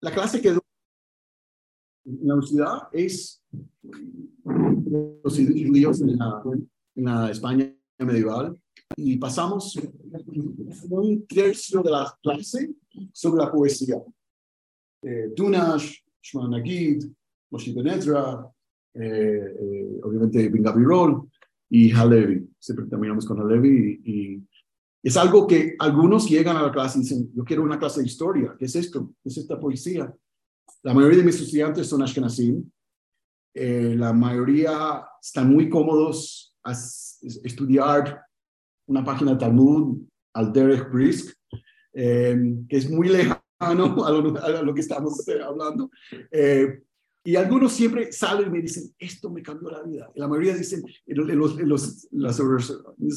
la clase quedó en la universidad es los judíos en la, en la España medieval y pasamos un tercio de la clase sobre la poesía. Eh, Dunash, Shmuel Nagid, Moshe Ben Ezra, eh, eh, obviamente Ben Gabirol y Halevi. Siempre terminamos con Halevi y, y, es algo que algunos llegan a la clase y dicen, yo quiero una clase de historia. ¿Qué es esto? ¿Qué es esta poesía? La mayoría de mis estudiantes son Ashkenazim. Eh, la mayoría están muy cómodos a estudiar una página de Talmud al Derek Brisk, eh, que es muy lejano a lo, que estamos eh, hablando. Eh, y algunos siempre salen y me dicen, esto me cambió la vida. La mayoría dicen, en los, en las,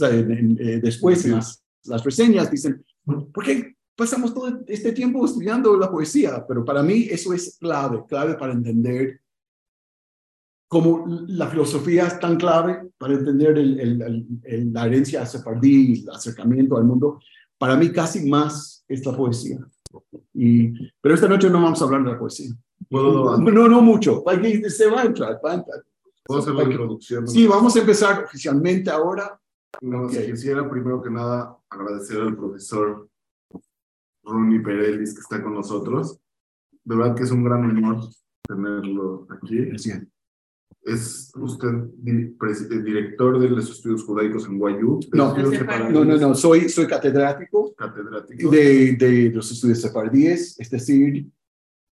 en, después en las, las reseñas dicen, ¿por qué pasamos todo este tiempo estudiando la poesía? Pero para mí eso es clave, clave para entender cómo la filosofía es tan clave para entender el, el, el, la herencia sefardí, el acercamiento al mundo. Para mí casi más es la poesía. Y, pero esta noche no vamos a hablar de la poesía. ¿Puedo, No, no mucho. Se va a entrar, va a entrar. ¿Puedo hacer la introducción? Sí, vamos a empezar oficialmente ahora. No, si quisiera primero que nada agradecer al profesor Ronnie Perelis que está con nosotros. De verdad que es un gran honor tenerlo aquí. Gracias. Es usted di- eh, director de los estudios judaicos en Guayú. No, no, No, no. Soy, soy catedrático Catedrático. de, de los estudios sefardíes, es decir,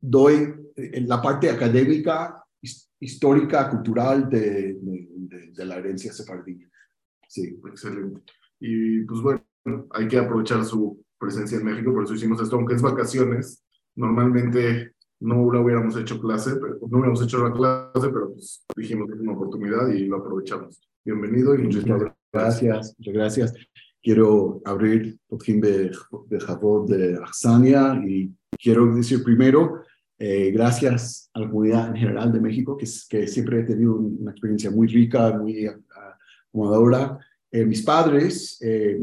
doy eh, la parte académica, his- histórica, cultural de, de, de- de la herencia sefardí. Sí. Excelente. Y pues bueno, hay que aprovechar su presencia en México, por eso hicimos esto, aunque es vacaciones. Normalmente no la hubiéramos hecho clase, pero no hubiéramos hecho la clase, pero pues dijimos que es una oportunidad y lo aprovechamos. Bienvenido y muchas gracias. Gracias, muchas gracias. Quiero abrir Potjim de, de Javot de Arsania y quiero decir primero, eh, gracias a la comunidad en general de México, que, que siempre he tenido una experiencia muy rica, muy ah, acomodadora. Eh, mis padres eh,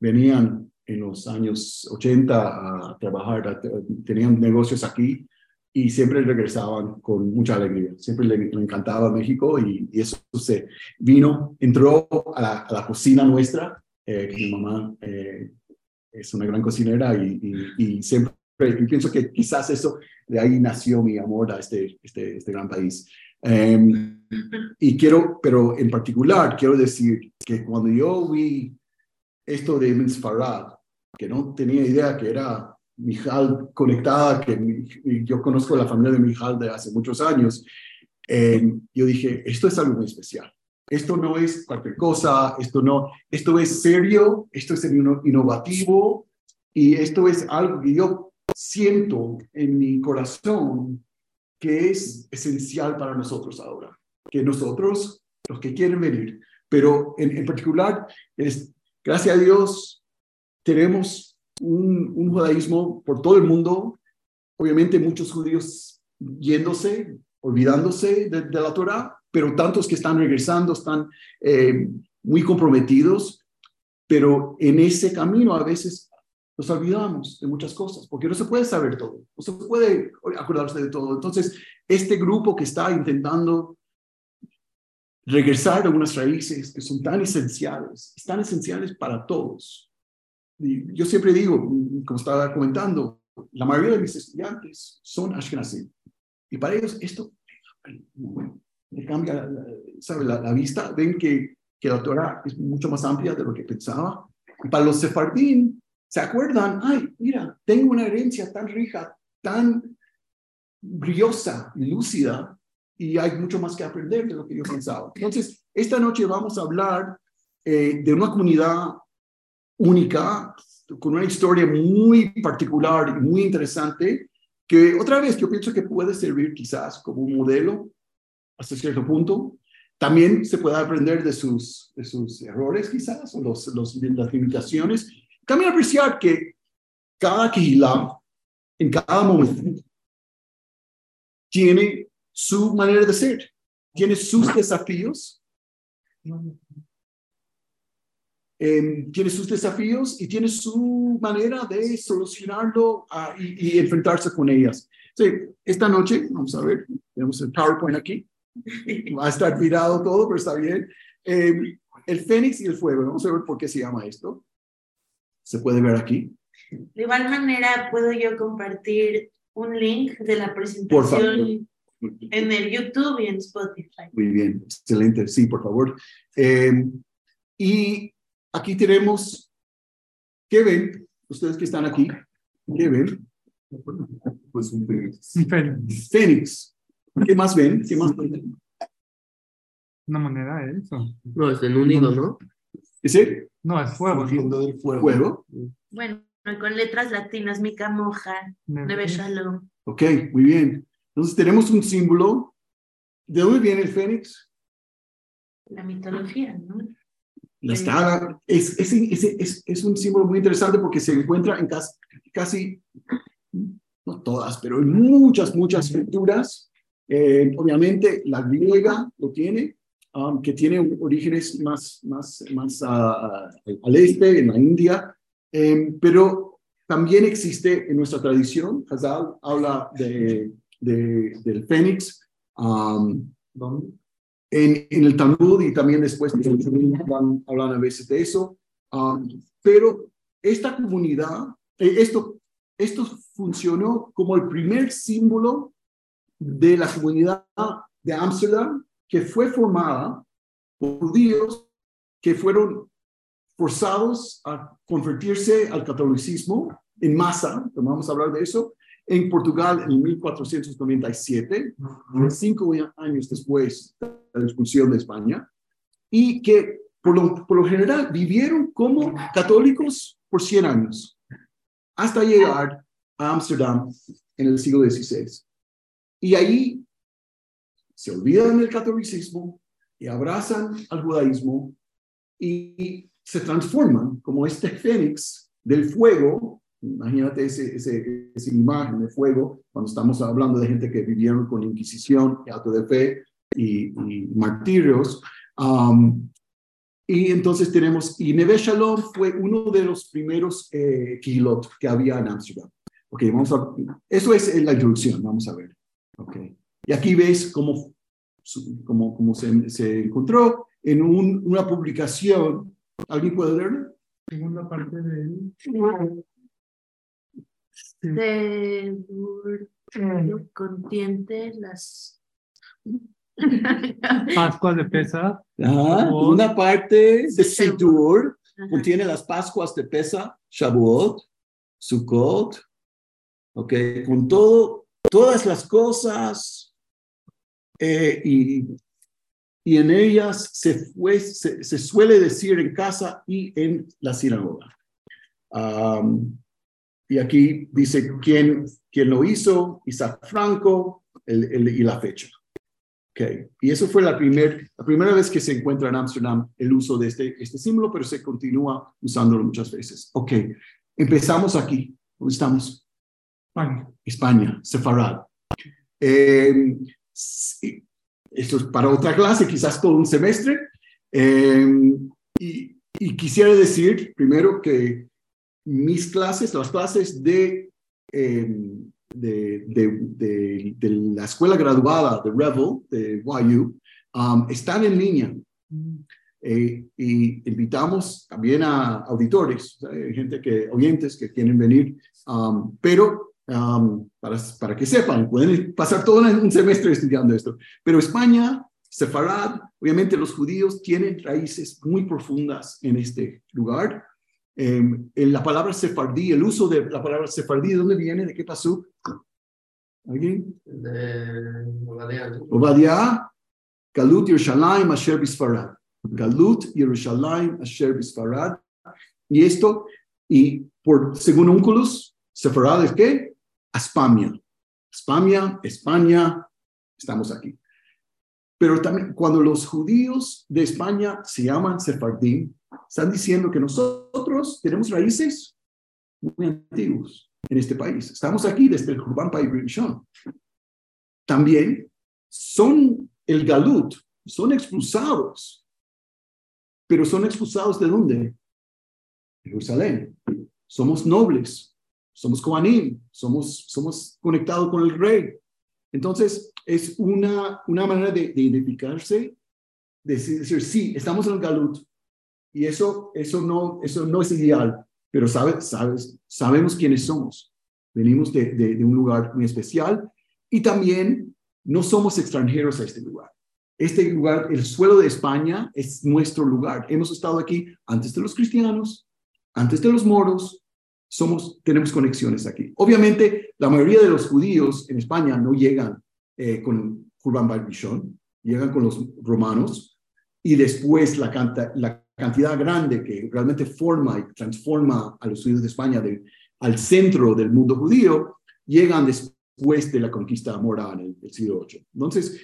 venían en los años 80 a trabajar, tenían negocios aquí y siempre regresaban con mucha alegría. Siempre le, le encantaba México y, y eso se vino, entró a la, a la cocina nuestra, eh, que mi mamá eh, es una gran cocinera y, y, y siempre y pienso que quizás eso, de ahí nació mi amor a este, este, este gran país. Em, y quiero, pero en particular, quiero decir que cuando yo vi esto de Ibn Sfarad, que no tenía idea que era Mijal conectada, que yo conozco la familia de Mijal de hace muchos años, eh, yo dije, esto es algo muy especial. Esto no es cualquier cosa, esto no, esto es serio, esto es inno- innovativo y esto es algo que yo siento en mi corazón que es esencial para nosotros ahora, que nosotros, los que quieren venir, pero en, en particular, es, gracias a Dios, tenemos un, judaísmo por todo el mundo, obviamente muchos judíos yéndose, olvidándose de, de la Torah, pero tantos que están regresando, están eh, muy comprometidos, pero en ese camino a veces nos olvidamos de muchas cosas, porque no se puede saber todo, no se puede acordarse de todo. Entonces, este grupo que está intentando regresar a unas raíces que son tan esenciales, tan esenciales para todos. Y yo siempre digo, como estaba comentando, la mayoría de mis estudiantes son Ashkenazim. Y para ellos esto le cambia ¿sabe? La, la vista, ven que, que la Torah es mucho más amplia de lo que pensaba. Y para los sefardín, se acuerdan, ay, mira, tengo una herencia tan rica, tan brillosa y lúcida, y hay mucho más que aprender de lo que yo pensaba. Entonces, esta noche vamos a hablar eh, de una comunidad única, con una historia muy particular y muy interesante, que otra vez yo pienso que puede servir quizás como un modelo hasta cierto punto. También se puede aprender de sus, de sus errores quizás, o los, los, las limitaciones. También apreciar que cada Kihila, en cada momento, tiene su manera de ser, tiene sus desafíos, eh, tiene sus desafíos y tiene su manera de solucionarlo ah, y, y enfrentarse con ellas. Sí, esta noche, vamos a ver, tenemos el PowerPoint aquí. Va a estar virado todo, pero está bien. Eh, el fénix y el fuego, vamos a ver por qué se llama esto. Se puede ver aquí. De igual manera, puedo yo compartir un link de la presentación en el YouTube y en Spotify. Muy bien, excelente. Sí, por favor. Eh, y aquí tenemos, ¿qué ven? Ustedes que están aquí, ¿qué ven? Pues un fénix. Un fénix. Fénix. ¿Qué más ven? ¿Qué más ven? Una moneda es eso. No, es en unido, ¿no? ¿Ese? No, es fuego. del fuego. Fuego. Bueno, con letras latinas, Mica Moja, Neve Shalom. Ok, muy bien. Entonces tenemos un símbolo. ¿De dónde viene el fénix? La mitología, ¿no? La escala. Es, es, es, es, es un símbolo muy interesante porque se encuentra en casi, casi no todas, pero en muchas, muchas culturas. Eh, obviamente la griega lo tiene, um, que tiene orígenes más, más, más ah, al este, en la India, eh, pero también existe en nuestra tradición, Hazal habla de, de, del fénix, um, ¿Dónde? en, en, el Talmud y también después hablan, hablan a veces de eso, um, pero esta comunidad, eh, esto, esto funcionó como el primer símbolo de la comunidad de Ámsterdam que fue formada por judíos que fueron forzados a convertirse al catolicismo en masa, vamos a hablar de eso, en Portugal en 1497, cinco años después de la expulsión de España, y que por lo, por lo general vivieron como católicos por 100 años, hasta llegar a Ámsterdam en el siglo XVI. Y ahí se olvidan del catolicismo y abrazan al judaísmo y se transforman como este fénix del fuego. Imagínate ese, ese, esa imagen de fuego cuando estamos hablando de gente que vivieron con inquisición, acto de fe y, y martirios. Um, y entonces tenemos, y Neve Shalom fue uno de los primeros eh, quilot que había en Ámsterdam. Ok, vamos a, eso es la introducción, vamos a ver. Ok, y aquí ves cómo, cómo, cómo se, se encontró en un, una publicación. ¿Alguien puede leerlo? Segunda parte de De contiente las Pascuas de Pesa. Ajá, una parte de Sidur contiene las Pascuas de Pesa, Shavuot, Sukkot, ok, con todo, todas las cosas eh, y, y en ellas se, fue, se, se, suele decir en casa y en la sinagoga. Um, y aquí dice quién, quién lo hizo, Isaac Franco el, el, y la fecha. Okay. Y eso fue la, primer, la primera vez que se encuentra en Ámsterdam el uso de este, este símbolo, pero se continúa usándolo muchas veces. Ok, empezamos aquí. ¿Dónde estamos? España. España, Sefarad. Eh, esto es para otra clase, quizás todo un semestre. Eh, y, y, quisiera decir primero que mis clases, las clases de... Eh, de, de, de, la escuela graduada de Revel, de YU, um, están en línea. Eh, y invitamos también a auditores, gente que, oyentes que quieren venir, um, pero um, para, para que sepan, pueden pasar todo un semestre estudiando esto. Pero España, Sefarad, obviamente los judíos tienen raíces muy profundas en este lugar. Eh, la palabra sefardí, el uso de la palabra sefardí, ¿de dónde viene? ¿De qué pasó? ¿Alguien? De Obadiah. Obadiah, Galut Yerushalayim Asher Bisfarad. Galut Yerushalayim Asher Bisfarad. Y esto, y por según Unculus, Sefarad es qué? Aspamia. Aspamia, España, estamos aquí. Pero también cuando los judíos de España se llaman sefardim, están diciendo que nosotros tenemos raíces muy antiguos en este país. Estamos aquí desde el Kurban Paibishon. También son el Galut, son expulsados. Pero son expulsados de dónde? Jerusalén. Somos nobles, somos Kohanim, somos, somos conectados con el rey. Entonces, es una, una manera de, de identificarse, de decir, sí, estamos en el Galut, y eso, eso, no, eso no es ideal, pero sabes, sabes, sabemos quiénes somos. Venimos de, de, de un lugar muy especial y también no somos extranjeros a este lugar. Este lugar, el suelo de España, es nuestro lugar. Hemos estado aquí antes de los cristianos, antes de los moros, somos, tenemos conexiones aquí. Obviamente, la mayoría de los judíos en España no llegan eh, con Urban Barbishon, llegan con los romanos y después la, canta, la cantidad grande que realmente forma y transforma a los judíos de España de, al centro del mundo judío, llegan después de la conquista mora en el, el siglo VIII. Entonces,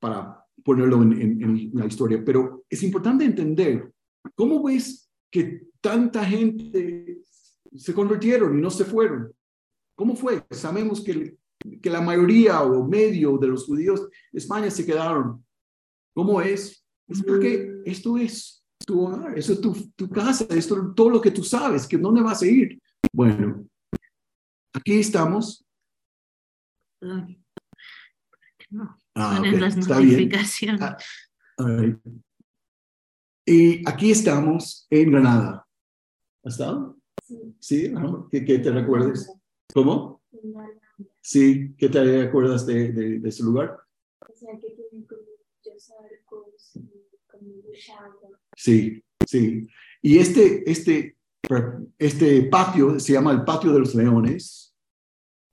para ponerlo en, en, en, la historia, pero es importante entender cómo ves que tanta gente se convirtieron y no se fueron. ¿Cómo fue? Sabemos que, que la mayoría o medio de los judíos de España se quedaron. ¿Cómo es? Es porque esto es tu hogar, eso es tu, tu casa, esto es todo lo que tú sabes, que dónde vas a ir. Bueno, aquí estamos. No, Ah, ponen ok, las está bien. notificaciones. Ah, all right. Y aquí estamos en Granada. ¿Has estado? Sí, ¿no? ¿Qué, qué te recuerdas? ¿Cómo? Sí, ¿qué te acuerdas de, de, de ese lugar? O sea, que tienen como muchos arcos y Sí, sí. Y este, este, este patio se llama el Patio de los Leones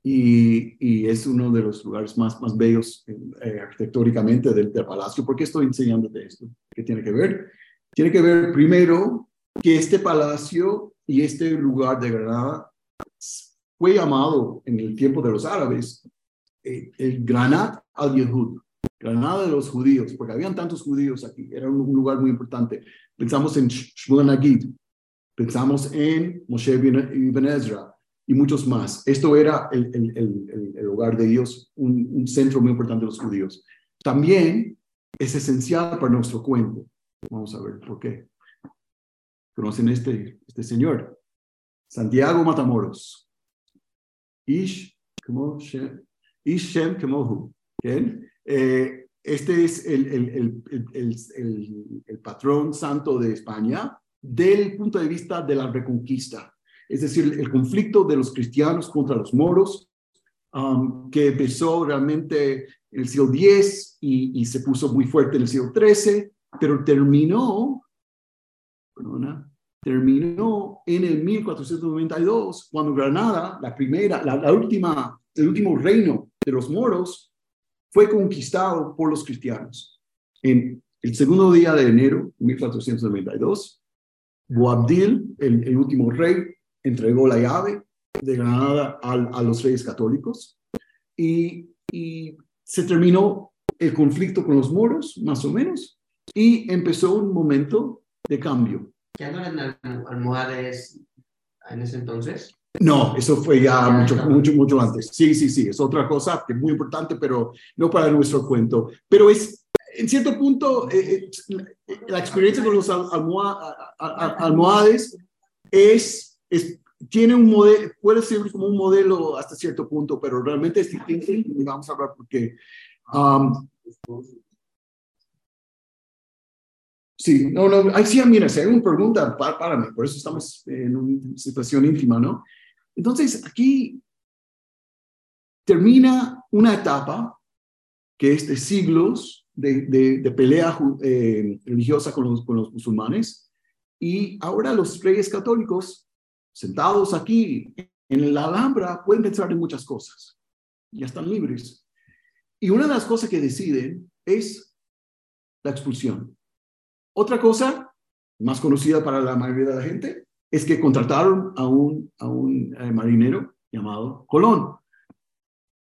y, y es uno de los lugares más, más bellos eh, arquitectónicamente del, del palacio. ¿Por qué estoy enseñándote esto? ¿Qué tiene que ver? Tiene que ver primero que este palacio y este lugar de Granada fue llamado en el tiempo de los árabes eh, el Granat al-Yehud, Granada de los judíos, porque habían tantos judíos aquí, era un, lugar muy importante. Pensamos en Shmuel Nagid, pensamos en Moshe Ibn Ezra y muchos más. Esto era el, el, hogar de Dios, un, centro muy importante de los judíos. También es esencial para nuestro cuento. Vamos a ver por qué. ¿Conocen este, este señor? Santiago Matamoros. Ish, Shem, Ish Kemohu. ¿okay? Eh, este es el, patrón santo de España del punto de vista de la reconquista. Es decir, el conflicto de los cristianos contra los moros, um, que empezó realmente en el siglo X y, se puso muy fuerte en el siglo XIII, pero terminó, terminó en el 1492, cuando Granada, la primera, la, última, el último reino de los moros, fue conquistado por los cristianos. En el segundo día de enero de 1492, Boabdil, el, el último rey, entregó la llave de Granada a, a los reyes católicos y, y se terminó el conflicto con los moros, más o menos, y empezó un momento de cambio. ¿Ya no eran almohades en ese entonces? No, eso fue ya mucho, mucho, mucho antes. Sí, sí, sí, es otra cosa que es muy importante, pero no para nuestro cuento. Pero es, en cierto punto, eh, eh, la experiencia con los almoha, almohades es, es, tiene un modelo, puede ser como un modelo hasta cierto punto, pero realmente es difícil y vamos a hablar porque... Um, Sí, no, no, ahí sí, mira, si hay una pregunta, pá, párame, por eso estamos en una situación íntima, ¿no? Entonces, aquí termina una etapa que es de siglos de, de, pelea eh, religiosa con los, con los musulmanes, y ahora los reyes católicos, sentados aquí en la Alhambra, pueden pensar en muchas cosas, ya están libres. Y una de las cosas que deciden es la expulsión. Otra cosa, más conocida para la mayoría de la gente, es que contrataron a un, a un eh, marinero llamado Colón.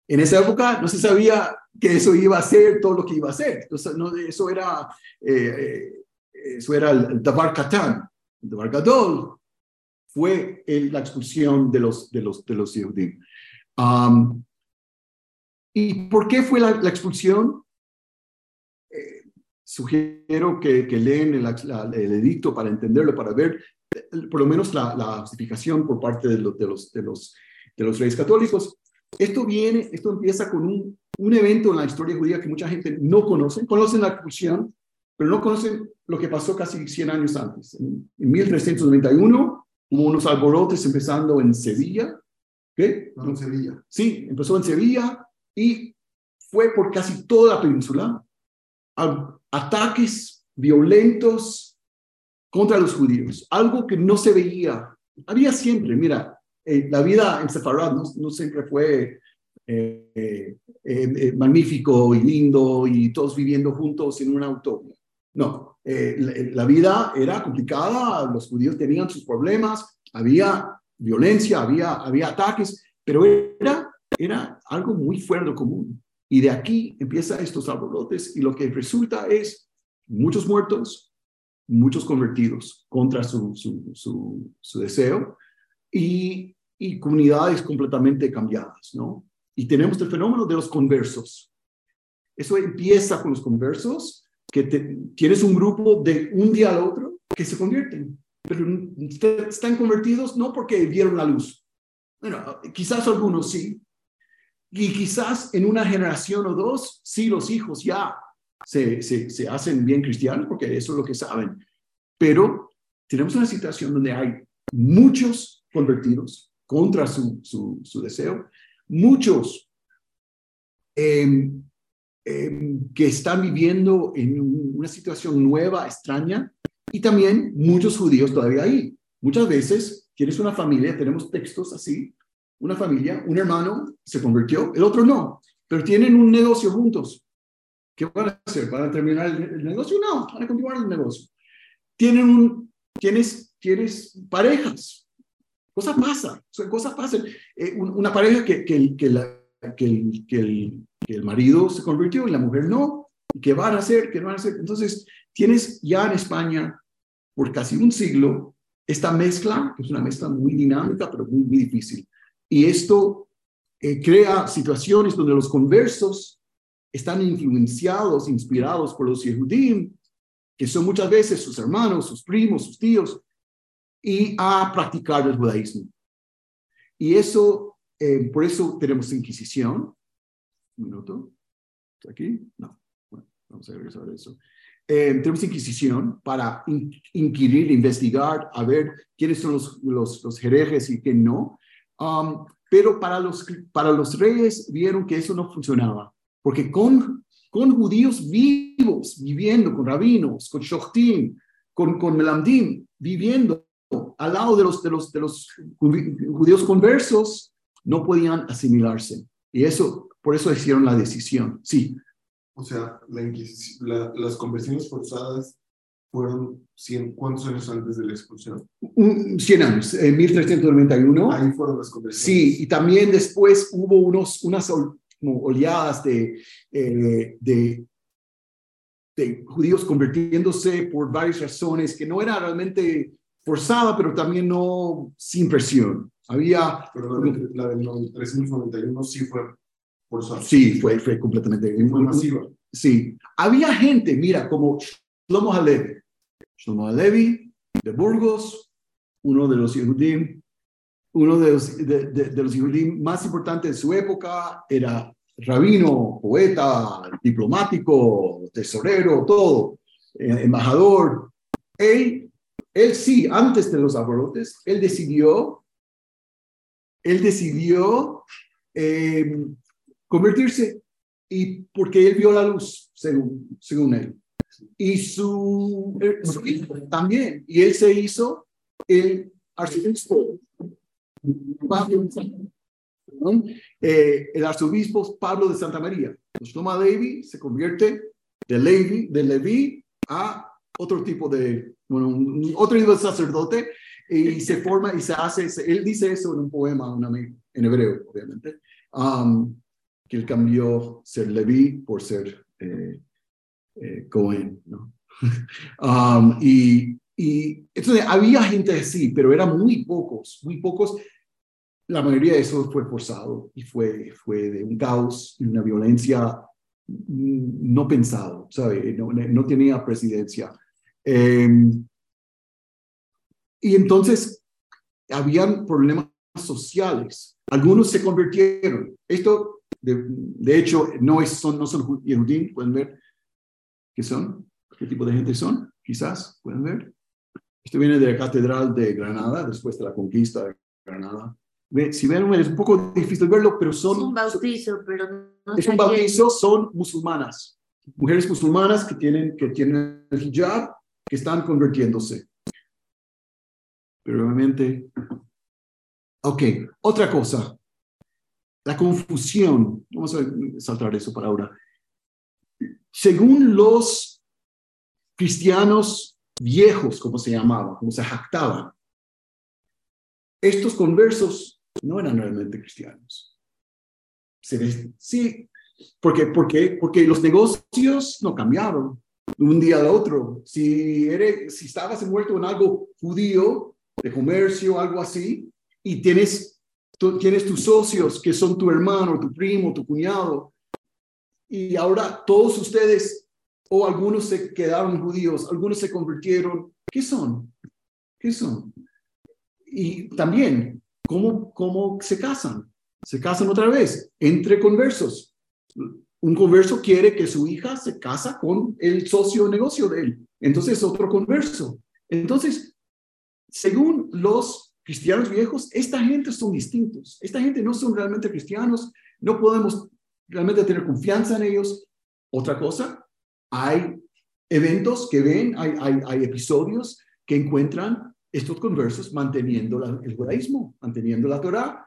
En esa época no se sabía que eso iba a ser todo lo que iba a ser. Entonces, eso era, eh, eso era el, Dabar Katán. El Dabar Gadol fue la expulsión de los, de los, de los Yehudim. ¿Y por qué fue la, la expulsión? sugiero que, que leen el, el, edicto para entenderlo, para ver eh, por lo menos la, la justificación por parte de, los de, los, de, los, de los reyes católicos. Esto viene, esto empieza con un, un evento en la historia judía que mucha gente no conoce, conocen la expulsión, pero no conocen lo que pasó casi 100 años antes. En, en 1391 hubo unos alborotes empezando en Sevilla. ¿Qué? No, en Sevilla. Sí, empezó en Sevilla y fue por casi toda la península. Ataques violentos contra los judíos, algo que no se veía. Había siempre, mira, eh, la vida en Sefarad no, siempre fue eh, eh, eh, magnífico y lindo y todos viviendo juntos en un auto. No, la, vida era complicada, los judíos tenían sus problemas, había violencia, había, había ataques, pero era, era algo muy lo común. Y de aquí empiezan estos alborotes y lo que resulta es muchos muertos, muchos convertidos contra su, su, su, deseo y, comunidades completamente cambiadas, ¿no? Y tenemos el fenómeno de los conversos. Eso empieza con los conversos, que tienes un grupo de un día al otro que se convierten, pero est- están convertidos no porque vieron la luz. Bueno, quizás algunos sí, y quizás en una generación o dos, sí, los hijos ya se, se, hacen bien cristianos, porque eso es lo que saben. Pero tenemos una situación donde hay muchos convertidos contra su, su, su deseo, muchos eh, eh, que están viviendo en un- una situación nueva, extraña, y también muchos judíos todavía ahí. Muchas veces tienes una familia, tenemos textos así, una familia, un hermano se convirtió, el otro no, pero tienen un negocio juntos. ¿Qué van a hacer? ¿Van a terminar el, negocio? No, van a continuar el negocio. Tienen un, tienes, tienes parejas. Cosas pasan, cosas pasan. Eh, un- una pareja que, que, que, la- que, el, que, el, que el marido se convirtió y la mujer no. ¿Qué van a hacer? ¿Qué van a hacer? Entonces, tienes ya en España, por casi un siglo, esta mezcla, que es una mezcla muy dinámica, pero muy, muy difícil. Y esto eh, crea situaciones donde los conversos están influenciados, inspirados por los Yehudim, que son muchas veces sus hermanos, sus primos, sus tíos, y a practicar el judaísmo. Y eso, eh, por eso tenemos Inquisición. Un minuto. ¿Está aquí? No. Bueno, vamos a regresar a eso. Eh, tenemos Inquisición para in- inquirir, investigar, a ver quiénes son los, los, los herejes y quién no. Um, pero para los, para los reyes vieron que eso no funcionaba, porque con, con judíos vivos, viviendo con rabinos, con shochtim, con, con melamdim, viviendo al lado de los, de, los, de los judíos conversos, no podían asimilarse. Y eso, por eso hicieron la decisión. Sí, O sea, la la- las conversiones forzadas fueron 100, ¿cuántos años antes de la expulsión? un- 100 años, en 1391. Ahí fueron las conversiones. Sí, y también después hubo unos, unas como oleadas de, eh, de, de judíos convirtiéndose por varias razones que no era realmente forzada, pero también no sin presión. Había, Pero la, de- la del 1391 sí fue forzada. sí, fue, fue completamente Fue masiva. Sí, había gente, mira, como Shlomo Halevi. Shlomo Halevi de Burgos, uno de los Yehudim, uno de los, de, de- de los más importantes de su época, era rabino, poeta, diplomático, tesorero, todo, eh, embajador. Él, él sí, antes de los abarrotes, él decidió, él decidió eh, convertirse y porque él vio la luz, según, según él. Y su, eh, también. Y él se hizo el arzobispo. Eh, el arzobispo Pablo de Santa María. Pues toma Levi, se convierte de Levi, de Levi a otro tipo de, bueno, un- otro tipo de sacerdote y se forma y se hace, se- él dice eso en un poema, un amigo, en hebreo, obviamente, um, que él cambió ser Levi por ser eh, eh, Cohen, ¿no? Um, y, y entonces había gente así, pero eran muy pocos, muy pocos. La mayoría de eso fue forzado y fue, fue de un caos y una violencia mm, no pensado, ¿sabe? No, no tenía presidencia. Em, Y entonces habían problemas sociales. Algunos se convirtieron. Esto, de, de hecho, no, es, son, no son Yehudim, pueden ver qué son, qué tipo de gente son, quizás, pueden ver. Esto viene de la Catedral de Granada, después de la conquista de Granada. Si ven, es un poco difícil verlo, pero Es son... un bautizo, pero no Es un bautizo, son musulmanas, mujeres musulmanas que tienen, que tienen el hijab, que están convirtiéndose. Pero obviamente, ok, otra cosa, la confusión, vamos a saltar eso para ahora. Según los cristianos viejos, como se llamaban, como se jactaban, estos conversos no eran realmente cristianos. Sí, porque, porque, porque los negocios no cambiaron de un día al otro. Si, eres, si estabas envuelto en algo judío, de comercio, algo así, y tienes, tienes tus socios que son tu hermano, tu primo, tu cuñado, y ahora todos ustedes, o algunos se quedaron judíos, algunos se convirtieron, ¿qué son? ¿Qué son? Y también, ¿cómo, cómo se casan? Se casan otra vez, entre conversos. Un converso quiere que su hija se casa con el socio negocio de él. Entonces, otro converso. Entonces, según los cristianos viejos, esta gente son distintos. Esta gente no son realmente cristianos. No podemos realmente tener confianza en ellos. Otra cosa, hay eventos que ven, hay, hay, hay episodios que encuentran estos conversos manteniendo el judaísmo, manteniendo la Torah.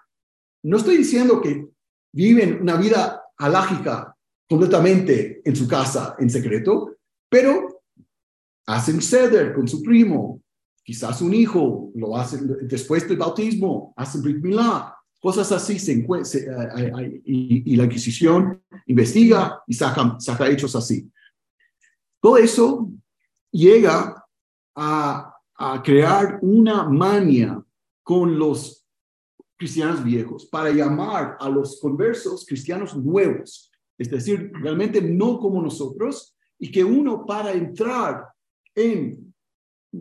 No estoy diciendo que viven una vida alágica completamente en su casa, en secreto, pero hacen ceder con su primo, quizás un hijo, lo hacen después del bautismo, hacen Brit Milá, cosas así, se se- eh, y, y la Inquisición investiga y saca, saca hechos así. Todo eso llega a, a crear una mania con los cristianos viejos para llamar a los conversos cristianos nuevos, es decir, realmente no como nosotros, y que uno para entrar en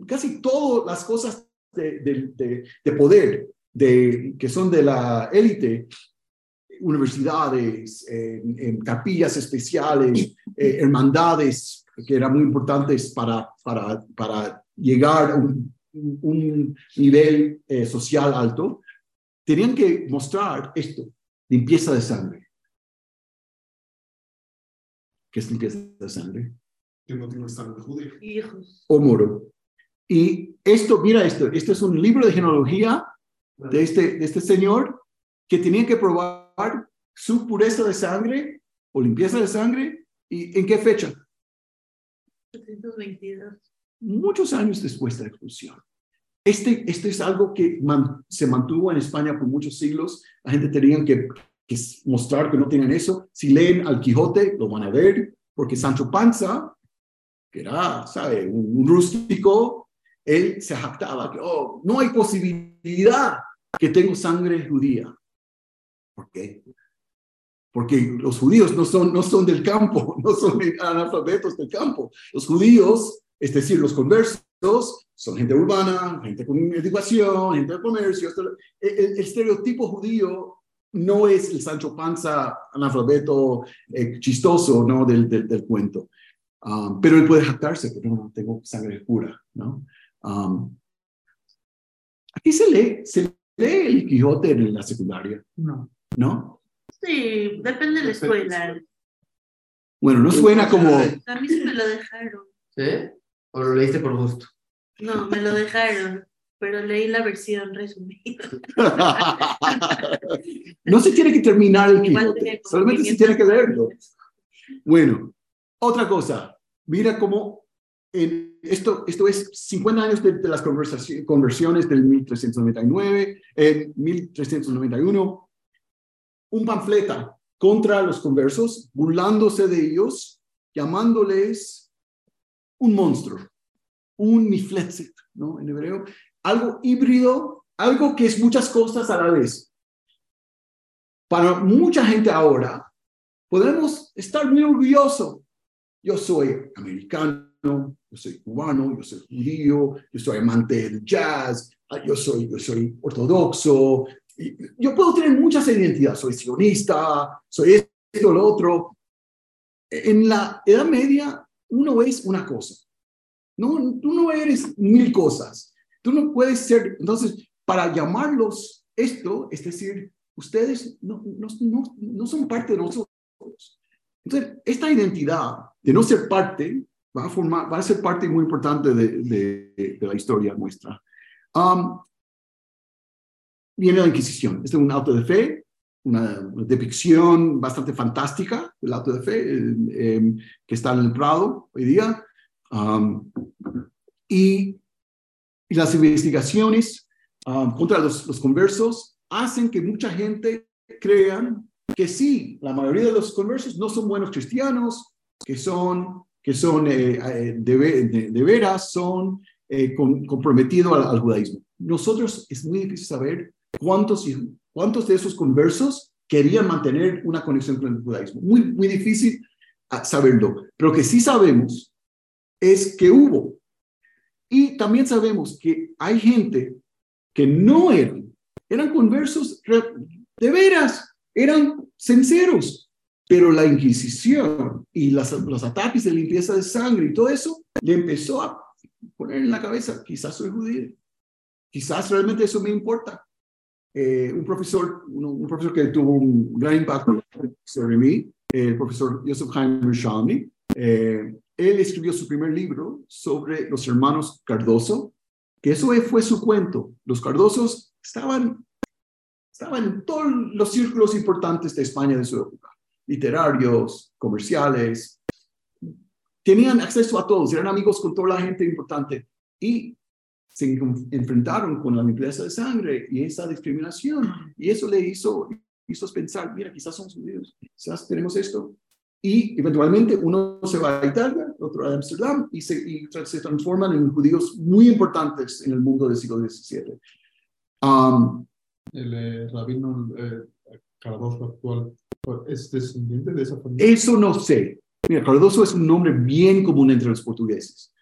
casi todas las cosas de, de- de- de poder de, que son de la élite, universidades, capillas especiales, eh, hermandades que eran muy importantes para llegar a un, un nivel eh, social alto, tenían que mostrar esto, limpieza de sangre. ¿Qué es limpieza de sangre? Que no tiene sangre judía. Hijos. O moro. Y esto, mira esto, esto es un libro de genealogía de este, de este señor que tenía que probar su pureza de sangre o limpieza de sangre. ¿Y en qué fecha? 722. Muchos años después de la expulsión. Este, este es algo que man- se mantuvo en España por muchos siglos. La gente tenía que, que mostrar que no tenían eso. Si leen al Quijote, lo van a ver, porque Sancho Panza, que era, ¿sabe?, un, un rústico, él se jactaba que, oh, no hay posibilidad que tengo sangre judía. ¿Por qué? Porque los judíos no son, no son del campo, no son analfabetos del campo. Los judíos, es decir, los conversos, son gente urbana, gente con educación, gente de comercio. El, el- el estereotipo judío no es el Sancho Panza analfabeto eh, chistoso ¿no? del, del, del cuento. Um, pero él puede jactarse, que no, tengo sangre pura, ¿no? Um, aquí se lee, se lee el Quijote en la secundaria, No. ¿no? Sí, depende de la escuela. Bueno, no suena como... A mí sí me lo dejaron. ¿Sí? ¿O lo leíste por gusto? No, me lo dejaron, pero leí la versión resumida. no se tiene que terminar el Quijote, solamente se 500 tiene que leerlo. Bueno, otra cosa, mira cómo en esto, esto es 50 años de, de las conversiones del 1399, en 1391, un panfleta contra los conversos, burlándose de ellos, llamándoles un monstruo, un mifletzit, ¿no? En hebreo, algo híbrido, algo que es muchas cosas a la vez. Para mucha gente ahora, podemos estar muy orgullosos. Yo soy americano, yo soy cubano, yo soy judío, yo soy amante del jazz, ah, yo soy, yo soy ortodoxo. Yo puedo tener muchas identidades, soy sionista, soy esto, lo otro. En la Edad Media, uno es una cosa. No, tú no eres mil cosas. Tú no puedes ser, entonces, para llamarlos esto, es decir, ustedes no, no, no, no son parte de nosotros. Entonces, esta identidad de no ser parte va a, formar, va a ser parte muy importante de, de, la historia nuestra. Um, viene la Inquisición. Este es un auto de fe, una, depicción bastante fantástica del auto de fe eh, eh, que está en el Prado hoy día. Um, y, y, las investigaciones um, contra los, los conversos hacen que mucha gente crean que sí, la mayoría de los conversos no son buenos cristianos, que son, que son eh, eh, de, de, de, veras, son eh, comprometidos al, al, judaísmo. Nosotros es muy difícil saber cuántos, cuántos de esos conversos querían mantener una conexión con el judaísmo. Muy, muy difícil saberlo. Pero que sí sabemos es que hubo. Y también sabemos que hay gente que no eran, eran conversos de veras, eran sinceros, pero la Inquisición y las, los ataques de limpieza de sangre y todo eso le empezó a poner en la cabeza, quizás soy judío, quizás realmente eso me importa. Eh, un profesor, un, profesor que tuvo un gran impacto sobre mí, el profesor Joseph Haim Shalmi, eh, él escribió su primer libro sobre los hermanos Cardoso, que eso fue su cuento. Los Cardosos estaban estaban en todos los círculos importantes de España de su época, literarios, comerciales, tenían acceso a todos, eran amigos con toda la gente importante y se enfrentaron con la limpieza de sangre y esa discriminación y eso le hizo, hizo pensar, mira, quizás somos judíos, quizás tenemos esto. Y eventualmente uno se va a Italia, otro a Amsterdam y se, y se transforman en judíos muy importantes en el mundo del siglo XVII. Um, el eh, rabino eh, Cardoso actual es descendiente de esa familia? Eso no sé. Mira, Cardoso es un nombre bien común entre los portugueses.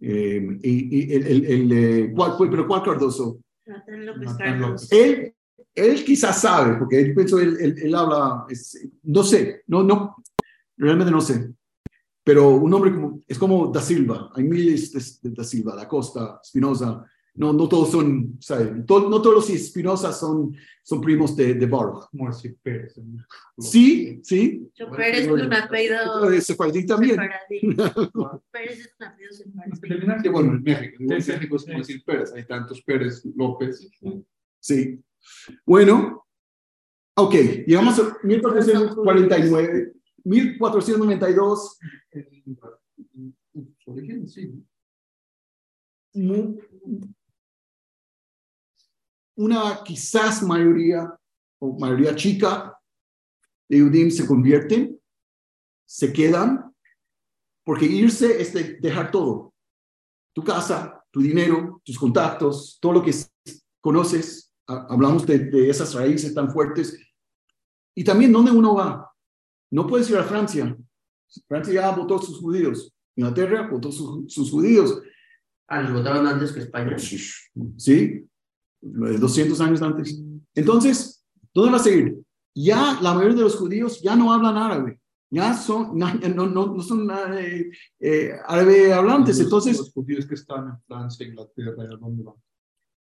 Eh, y, y, el, el, el eh, ¿cuál fue? ¿Pero cuál Cardoso? Natán López Él, él quizás sabe, porque él pensó, él, él, él habla, es, no sé, no, no, realmente no sé. Pero un nombre como, es como Da Silva, hay miles de, de Da Silva, Da Costa, Spinoza, no, no todos son, ¿sabes? Todo, no todos los Espinosa son, son primos de, de Baruch. Morsi Pérez. Sí, sí. Yo Pérez es un apellido De Sefardí también. Pérez es un apellido sefardí. Bueno, en México. En México es como decir Pérez. Hay tantos Pérez, López. Sí. Bueno, ok, llegamos a 1449, 1492. Origen, sí una quizás mayoría o mayoría chica de Yudim se convierten, se quedan, porque irse es de dejar todo, tu casa, tu dinero, tus contactos, todo lo que conoces, hablamos de, de esas raíces tan fuertes, y también dónde uno va. No puedes ir a Francia. Francia ya votó sus judíos. Inglaterra votó sus, sus judíos. Ah, los votaron antes que España. Sí, 200 años antes. Entonces, ¿dónde va a seguir? Ya la mayoría de los judíos ya no hablan árabe, ya son, no, no, no son eh, eh, árabe hablantes. Los, Entonces, los judíos que están en Francia, Inglaterra, ¿a dónde van?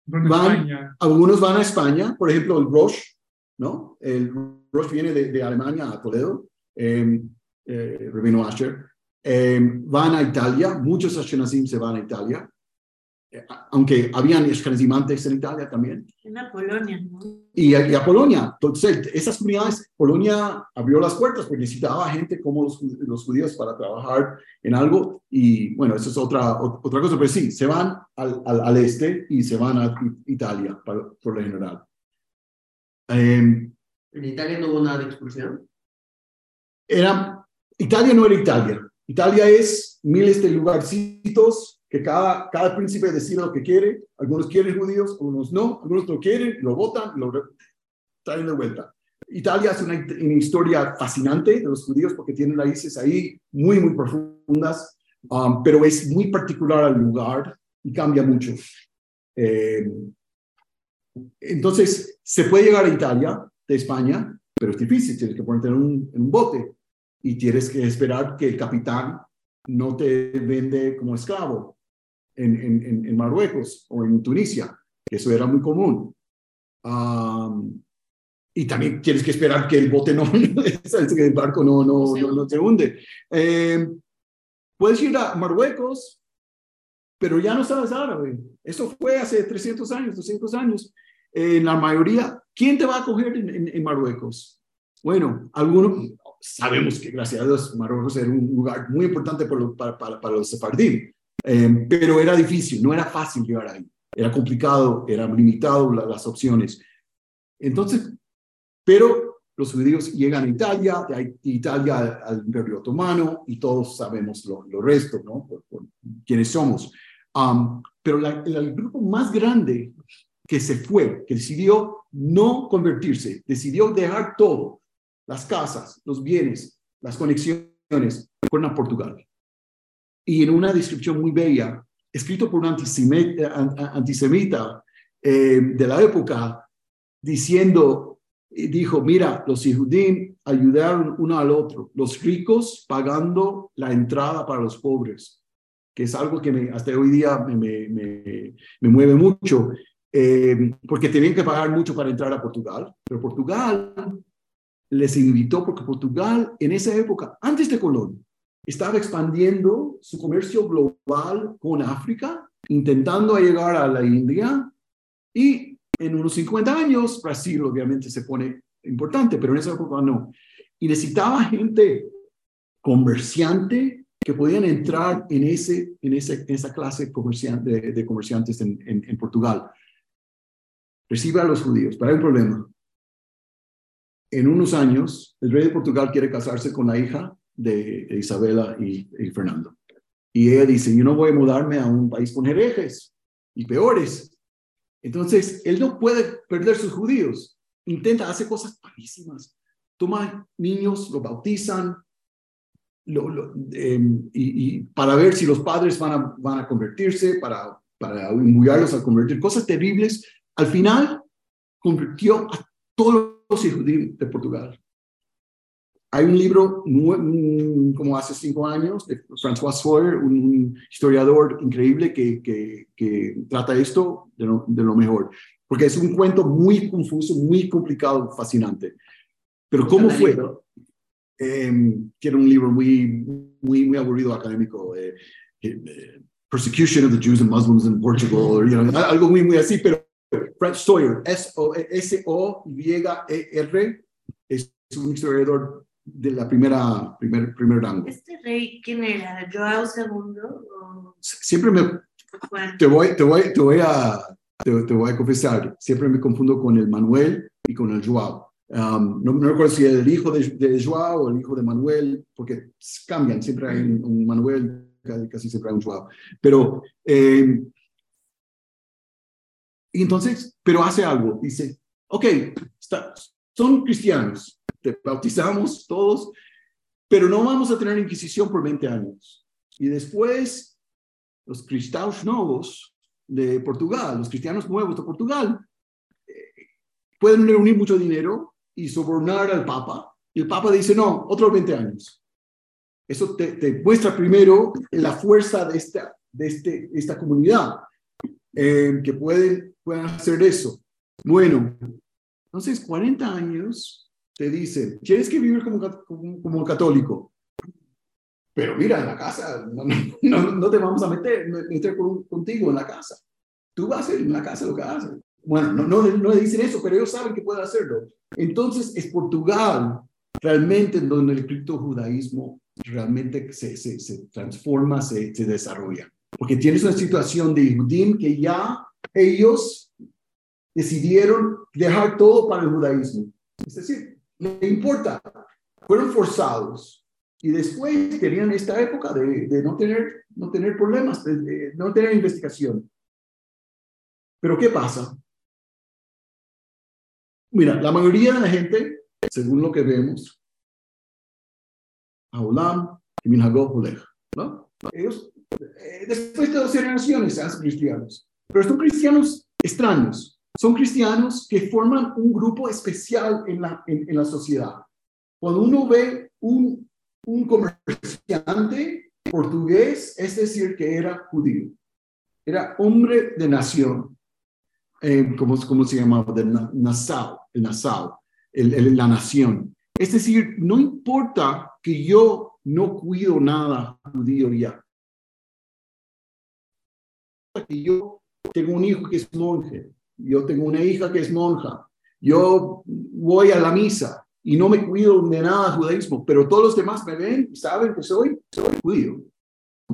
van, España. algunos van a España, por ejemplo, el Roche, ¿no? El Roche viene de, de Alemania a Toledo, eh, eh, Asher. Eh, van a Italia, muchos Ashkenazim se van a Italia, eh, aunque habían Ashkenazim antes en Italia también. En la Polonia, ¿no? Y a, y a, Polonia. Entonces, esas comunidades, Polonia abrió las puertas porque necesitaba gente como los, los judíos para trabajar en algo. Y bueno, eso es otra, otra cosa, pero sí, se van al, al, al este y se van a Italia para, por lo general. Eh, ¿En Italia no hubo nada de expulsión? Era, Italia no era Italia. Italia es miles de lugarcitos que cada, cada príncipe decide lo que quiere. Algunos quieren judíos, algunos no. Algunos lo quieren, lo votan, lo traen de vuelta. Italia es una, una, historia fascinante de los judíos porque tienen raíces ahí muy, muy profundas. Um, pero es muy particular al lugar y cambia mucho. Eh, entonces, se puede llegar a Italia, de España, pero es difícil, tienes que ponerte en un, en un bote y tienes que esperar que el capitán no te vende como esclavo en, en, en, Marruecos o en Tunisia, que eso era muy común. Um, y también tienes que esperar que el bote no, que el barco no, no, no, no se hunde. Eh, puedes ir a Marruecos, pero ya no sabes árabe. Eso fue hace 300 años, 200 años. En la mayoría, ¿quién te va a coger en, en, en Marruecos? Bueno, algunos sabemos que gracias a Dios Marruecos era un lugar muy importante para, para, para, para los sefardín, eh, pero era difícil, no era fácil llegar ahí. Era complicado, era limitado la- las opciones. Entonces, pero los judíos llegan a Italia, de Italia al, al Imperio Otomano y todos sabemos lo, lo resto, ¿no? Por, por quiénes somos. Um, pero la- el grupo más grande que se fue, que decidió no convertirse, decidió dejar todo, las casas, los bienes, las conexiones, fueron a Portugal. Y en una descripción muy bella, escrito por un antisemita, an- an- antisemita eh, de la época, diciendo, y dijo, mira, los judíos ayudaron uno al otro, los ricos pagando la entrada para los pobres, que es algo que hasta hoy día me, me mueve mucho, eh, porque tenían que pagar mucho para entrar a Portugal, pero Portugal les invitó porque Portugal en esa época, antes de Colón, estaba expandiendo su comercio global con África, intentando llegar a la India y en unos 50 años Brasil obviamente se pone importante, pero en esa época no. Y necesitaba gente comerciante que podían entrar en, ese, en, esa clase de, comerciantes en, en Portugal. Recibe a los judíos, pero hay un problema en unos años, el rey de Portugal quiere casarse con la hija de, Isabela y, Fernando. Y ella dice, yo no voy a mudarme a un país con herejes y peores. Entonces, él no puede perder sus judíos. Intenta, hace cosas parísimas. Toma niños, los bautizan, lo, lo, eh, y, para ver si los padres van a, van a convertirse, para, para imbuyarlos a convertir, cosas terribles. Al final, convirtió a todos los judíos de Portugal. Hay un libro como hace cinco años de François Sawyer, un historiador increíble que, que, que trata esto de lo, de lo, mejor, porque es un cuento muy confuso, muy complicado, fascinante. Pero ¿cómo fue? Eh, que era un libro muy, muy, muy aburrido académico. Eh, eh, Persecution of the Jews and Muslims in Portugal, you know, algo muy, muy así, pero Frank Sawyer, S-O-Y-E-R, es un historiador de la primera, primer, primer rango. ¿Este rey quién era? ¿Joao II? O... Siempre me... Te voy, te, voy, te, voy a, te, te, voy a confesar, siempre me confundo con el Manuel y con el Joao. Um, no, no, recuerdo si es el hijo de, de, Joao o el hijo de Manuel, porque cambian, siempre hay un, un Manuel, casi siempre hay un Joao. Pero... Eh, y entonces, pero hace algo, dice, ok, está, son cristianos, te bautizamos todos, pero no vamos a tener inquisición por 20 años. Y después, los cristianos nuevos de Portugal, los cristianos nuevos de Portugal, eh, pueden reunir mucho dinero y sobornar al Papa. Y el Papa dice, no, otros 20 años. Eso te, te muestra primero la fuerza de esta, de este, esta comunidad, eh, que pueden, pueden hacer eso. Bueno, entonces 40 años te dicen, tienes que vivir como, como, como católico. Pero mira, en la casa, no, no, no te vamos a meter, meter con, contigo en la casa. Tú vas a hacer en la casa lo que haces. Bueno, no, no, no dicen eso, pero ellos saben que pueden hacerlo. Entonces es Portugal realmente en donde el criptojudaísmo realmente se, se, se transforma, se, se desarrolla. Porque tienes una situación de Yehudim que ya ellos decidieron dejar todo para el judaísmo. Es decir, no importa, fueron forzados. Y después tenían esta época de, de no, tener, no tener problemas, de, de no tener investigación. Pero ¿qué pasa? Mira, la mayoría de la gente, según lo que vemos, Aulam y Minhagó ¿no? Ellos, eh, después de dos generaciones, hacen cristianos. Pero son cristianos extraños. Son cristianos que forman un grupo especial en la, en, la sociedad. Cuando uno ve un, un comerciante portugués, es decir, que era judío. Era hombre de nación. Eh, ¿cómo, ¿Cómo se llamaba? De Na- Nassau, el Nassau, el- el- la nación. Es decir, no importa que yo no cuido nada judío ya. Que yo tengo un hijo que es monje, yo tengo una hija que es monja, yo voy a la misa y no me cuido de nada judaísmo, pero todos los demás me ven y saben que soy, soy judío.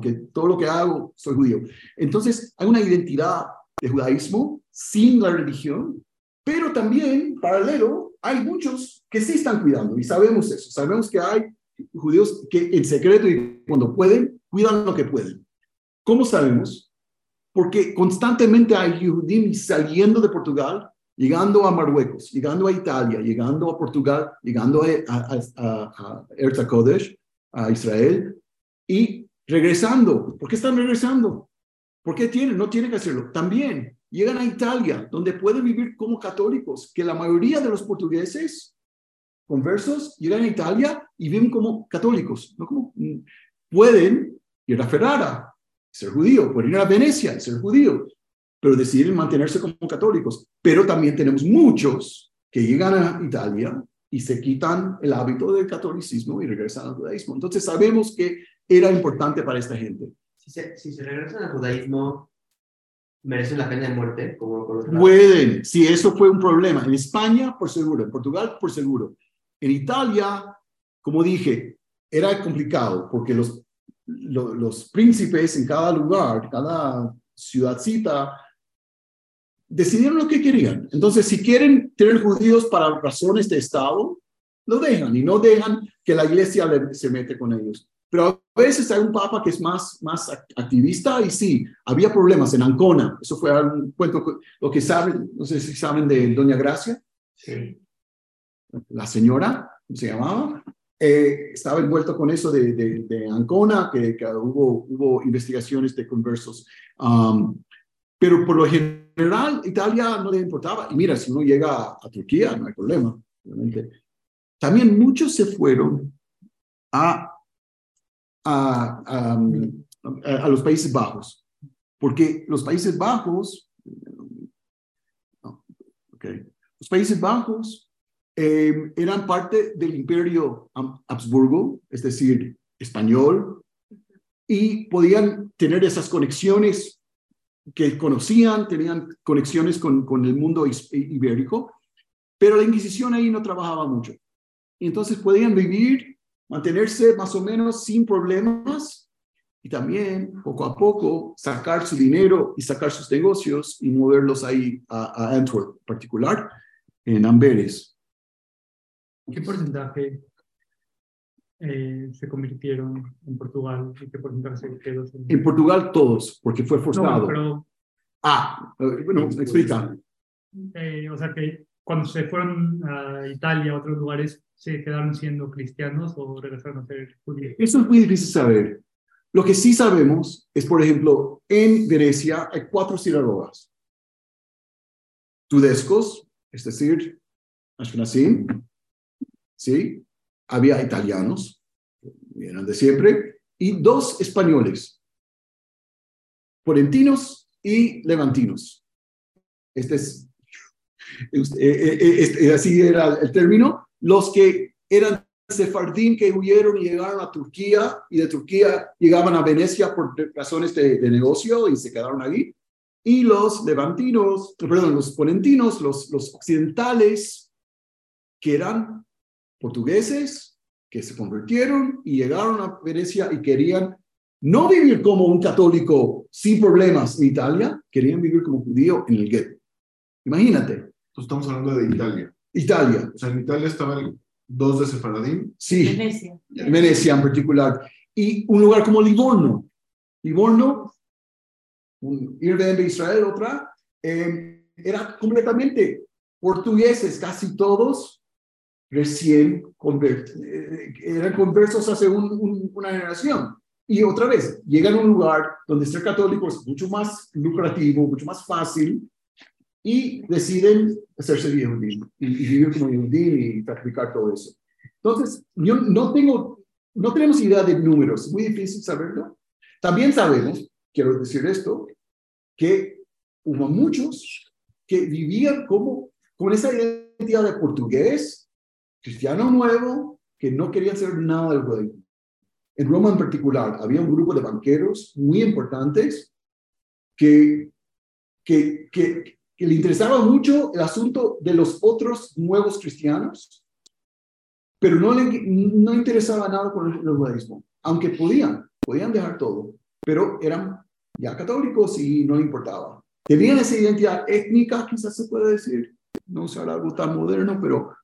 Que todo lo que hago soy judío. Entonces, hay una identidad de judaísmo sin la religión, pero también, paralelo, hay muchos que sí están cuidando y sabemos eso. Sabemos que hay judíos que en secreto y cuando pueden, cuidan lo que pueden. ¿Cómo sabemos? Porque constantemente hay judíos saliendo de Portugal, llegando a Marruecos, llegando a Italia, llegando a Portugal, llegando a, a, a, Kodesh, a Israel, y regresando. ¿Por qué están regresando? ¿Por qué tienen? No tienen que hacerlo. También llegan a Italia, donde pueden vivir como católicos, que la mayoría de los portugueses conversos llegan a Italia y viven como católicos, no como mm, pueden ir a Ferrara, ser judío, pueden ir a Venecia, ser judío, pero deciden mantenerse como católicos. Pero también tenemos muchos que llegan a Italia y se quitan el hábito del catolicismo y regresan al judaísmo. Entonces sabemos que era importante para esta gente. Si se, si se regresan al judaísmo, ¿merecen la pena de muerte? Como Pueden, si eso fue un problema. En España, por seguro. En Portugal, por seguro. En Italia, como dije, era complicado porque los, lo- los príncipes en cada lugar, cada ciudadcita, decidieron lo que querían. Entonces, si quieren tener judíos para razones de Estado, lo dejan y no dejan que la iglesia le- se mete con ellos. Pero a veces hay un papa que es más, más ac- activista y sí, había problemas en Ancona. Eso fue un cuento, lo que saben, no sé si saben de Doña Gracia, Sí. la señora, ¿cómo se llamaba? Eh, estaba envuelto con eso de, de, de Ancona, que, que hubo, hubo investigaciones de conversos. Um, pero por lo general, Italia no le importaba. Y mira, si uno llega a, a Turquía, no hay problema. También muchos se fueron a, um, a- a los Países Bajos, porque los Países Bajos, no, ok, los Países Bajos eh, eran parte del imperio Habsburgo, es decir, español, y podían tener esas conexiones que conocían, tenían conexiones con, con el mundo ibérico, pero la Inquisición ahí no trabajaba mucho. Entonces podían vivir, mantenerse más o menos sin problemas y también poco a poco sacar su dinero y sacar sus negocios y moverlos ahí a, a Antwerp en particular, en Amberes. ¿Qué porcentaje eh, se convirtieron en Portugal y qué porcentaje se quedó sin... En Portugal todos, porque fue No, forzado. pero, Ah, eh, bueno, explica. eh, o sea que cuando se fueron a Italia, a otros lugares, ¿se quedaron siendo cristianos o regresaron a ser judíos? Eso es muy difícil saber. Lo que sí sabemos es, por ejemplo, en Grecia hay cuatro sinagogas. Tudescos, es decir, Ashkenazim, ¿sí? Había italianos, eran de siempre, y dos españoles, florentinos y levantinos. Este es, es- eh, eh, este- así era el término, los que eran sefardín que huyeron y llegaron a Turquía y de Turquía llegaban a Venecia por razones de, de negocio y se quedaron allí. Y los levantinos, perdón, los ponentinos, los, los occidentales, que eran portugueses, que se convirtieron y llegaron a Venecia y querían no vivir como un católico sin problemas en Italia, querían vivir como judío en el gueto. Imagínate, Entonces estamos hablando de Italia. Italia, O sea, en Italia estaban dos de Sefaradim. sí. Venecia. Venecia en particular, y un lugar como Livorno. Livorno, un de Israel, otra, eh, era completamente portugueses, casi todos recién convertidos, eran conversos hace un- un- una generación. Y otra vez, llegan a un lugar donde ser católico es mucho más lucrativo, mucho más fácil, y deciden hacerse yehudí y, y vivir como yehudí y practicar todo eso. Entonces, yo no tengo, no tenemos idea de números, es muy difícil saberlo. También sabemos, quiero decir esto, que hubo muchos que vivían como con esa identidad de portugués, cristiano nuevo, que no querían hacer nada del judaísmo. En Roma en particular, había un grupo de banqueros muy importantes que, que, que, que le interesaba mucho el asunto de los otros nuevos cristianos, pero no le no interesaba nada con el, el judaísmo, aunque podían, podían dejar todo, pero eran ya católicos y no le importaba. Tenían esa identidad étnica, quizás se puede decir, no usar algo tan moderno, pero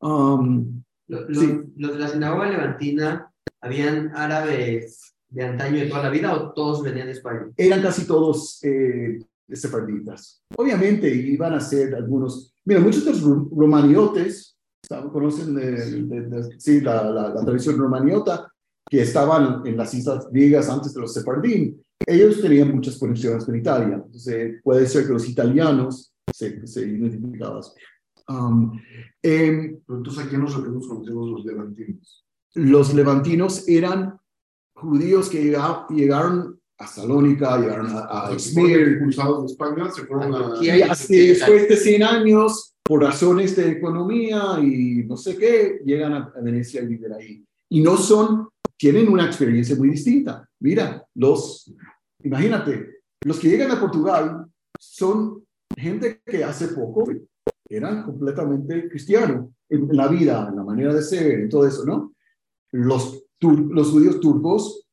um, Lo- lo- Sí. Los de la sinagoga levantina, ¿habían árabes de antaño de toda la vida o todos venían de España? eran casi todos eh, sefarditas. Obviamente iban a ser algunos, mira, muchos de los ro- romaniotes, conocen de, de- de- sí, la, la, la tradición romaniota, que estaban en las islas griegas antes de los sefardín. Ellos tenían muchas conexiones con Italia, entonces puede ser que los italianos se, se identificaban. Um, em, Pero entonces, ¿a quién nos nos conocemos los levantinos? los levantinos eran judíos que llega- llegaron a Salónica, llegaron a, a Izmir, expulsados de España se fueron a... Y así después de 100 años, por razones de economía y no sé qué, llegan a, a Venecia y viven ahí. Y no son, tienen una experiencia muy distinta. Mira, los, imagínate, los que llegan a Portugal son gente que hace poco eran completamente cristianos en, la vida, en la manera de ser, en todo eso, ¿no? Los, tur- los judíos turcos,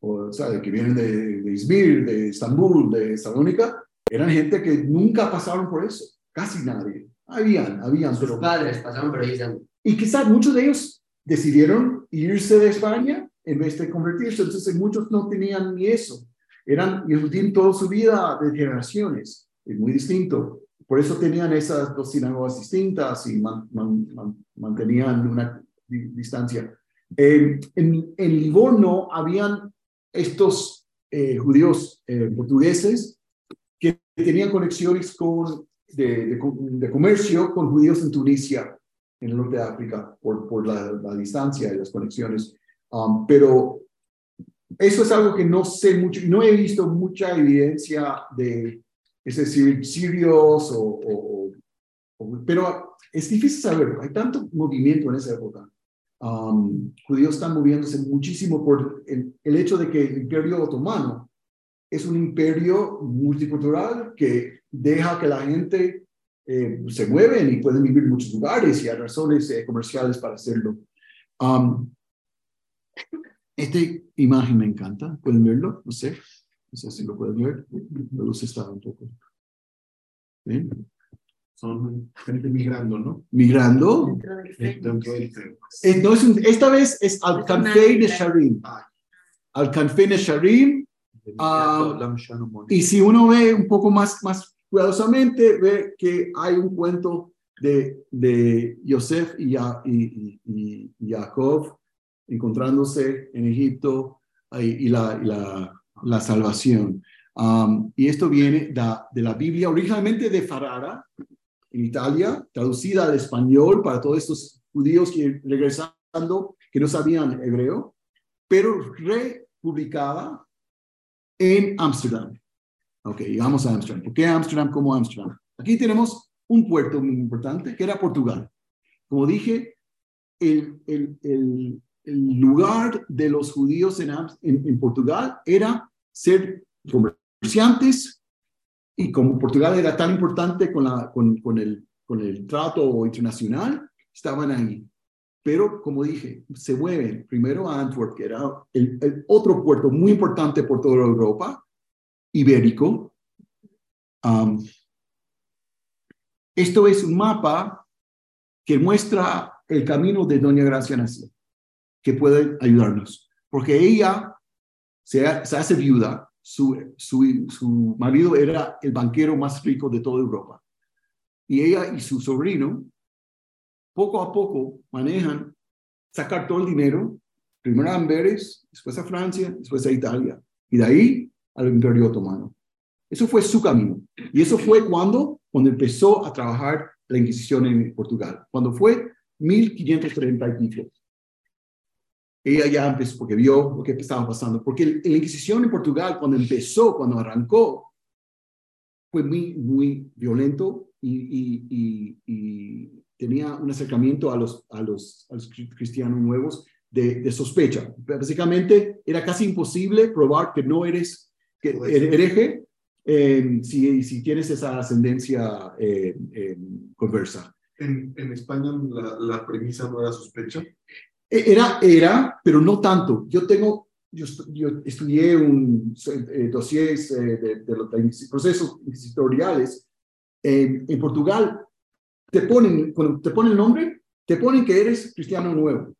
o sea, que vienen de, de Izmir, de Estambul, de Salónica, eran gente que nunca pasaron por eso, casi nadie. Habían, habían, Sus pero... padres pasaron, ya no. Y quizás muchos de ellos decidieron irse de España en vez de convertirse, entonces muchos no tenían ni eso. Eran Yehudim toda su vida de generaciones, es muy distinto. Por eso tenían esas dos sinagogas distintas y man- man- man- mantenían una di- distancia. Eh, en, en Livorno habían estos eh, judíos eh, portugueses que tenían conexiones con, de, de co- de comercio con judíos en Tunisia, en el norte de África, por, por la, la distancia y las conexiones. Um, pero eso es algo que no sé mucho, no he visto mucha evidencia de, es decir, sirios o, o- o- pero es difícil saber, hay tanto movimiento en esa época. Um, judíos están moviéndose muchísimo por el, el hecho de que el imperio otomano es un imperio multicultural que deja que la gente eh, se mueven y pueden vivir en muchos lugares y hay razones eh, comerciales para hacerlo. Um, esta imagen me encanta, ¿pueden verlo? No sé, no sé si lo pueden ver. La luz está un poco. Son gente migrando, ¿no? Migrando. Dentro del Facebook. Dentro del centro. Eh, no, es un- esta vez es al Canfei de. Sharim. Ah. Al Canfei de Sharim. Ah, Y si uno ve un poco más, más cuidadosamente, ve que hay un cuento de, de Yosef y, Ya- y, y- y- y Jacob encontrándose en Egipto y, y la, y la, la salvación. Y esto viene de, la Biblia, originalmente de Ferrara, en Italia, traducida al español para todos estos judíos que regresando, que no sabían hebreo, pero republicada en Ámsterdam. Ok, llegamos a Ámsterdam. ¿Por qué Ámsterdam como Ámsterdam? Aquí tenemos un puerto muy importante que era Portugal. Como dije, el, el, el, lugar de los judíos en, en Portugal era ser comerciantes y como Portugal era tan importante con, la, con, el, con el trato internacional, estaban ahí. Pero, como dije, se mueven primero a Antwerp, que era el, otro puerto muy importante por toda Europa, ibérico. Um, esto es un mapa que muestra el camino de Doña Gracia Nació, que puede ayudarnos, porque ella se, ha- se hace viuda, su, su, marido era el banquero más rico de toda Europa, y ella y su sobrino, poco a poco, manejan sacar todo el dinero primero a Amberes, después a Francia, después a Italia, y de ahí al Imperio Otomano. Eso fue su camino. Y eso fue cuando, cuando empezó a trabajar la Inquisición en Portugal, cuando fue 1530 y pico. Ella ya empezó, porque vio lo que estaba pasando, porque la Inquisición en Portugal, cuando empezó, cuando arrancó, fue muy, muy violento y, y- y- y tenía un acercamiento a los, a los, a los cri- cristianos nuevos de, de sospecha. Básicamente, era casi imposible probar que no eres que her- hereje eh, si, si tienes esa ascendencia eh, eh, conversa. En, en España la, la premisa no era sospecha. E- Era, era, pero no tanto. Yo tengo, yo, estu- yo estudié un eh, dossiers eh, de, los procesos inquisitoriales. En, en Portugal, te ponen, cuando te ponen el nombre, te ponen que eres cristiano nuevo.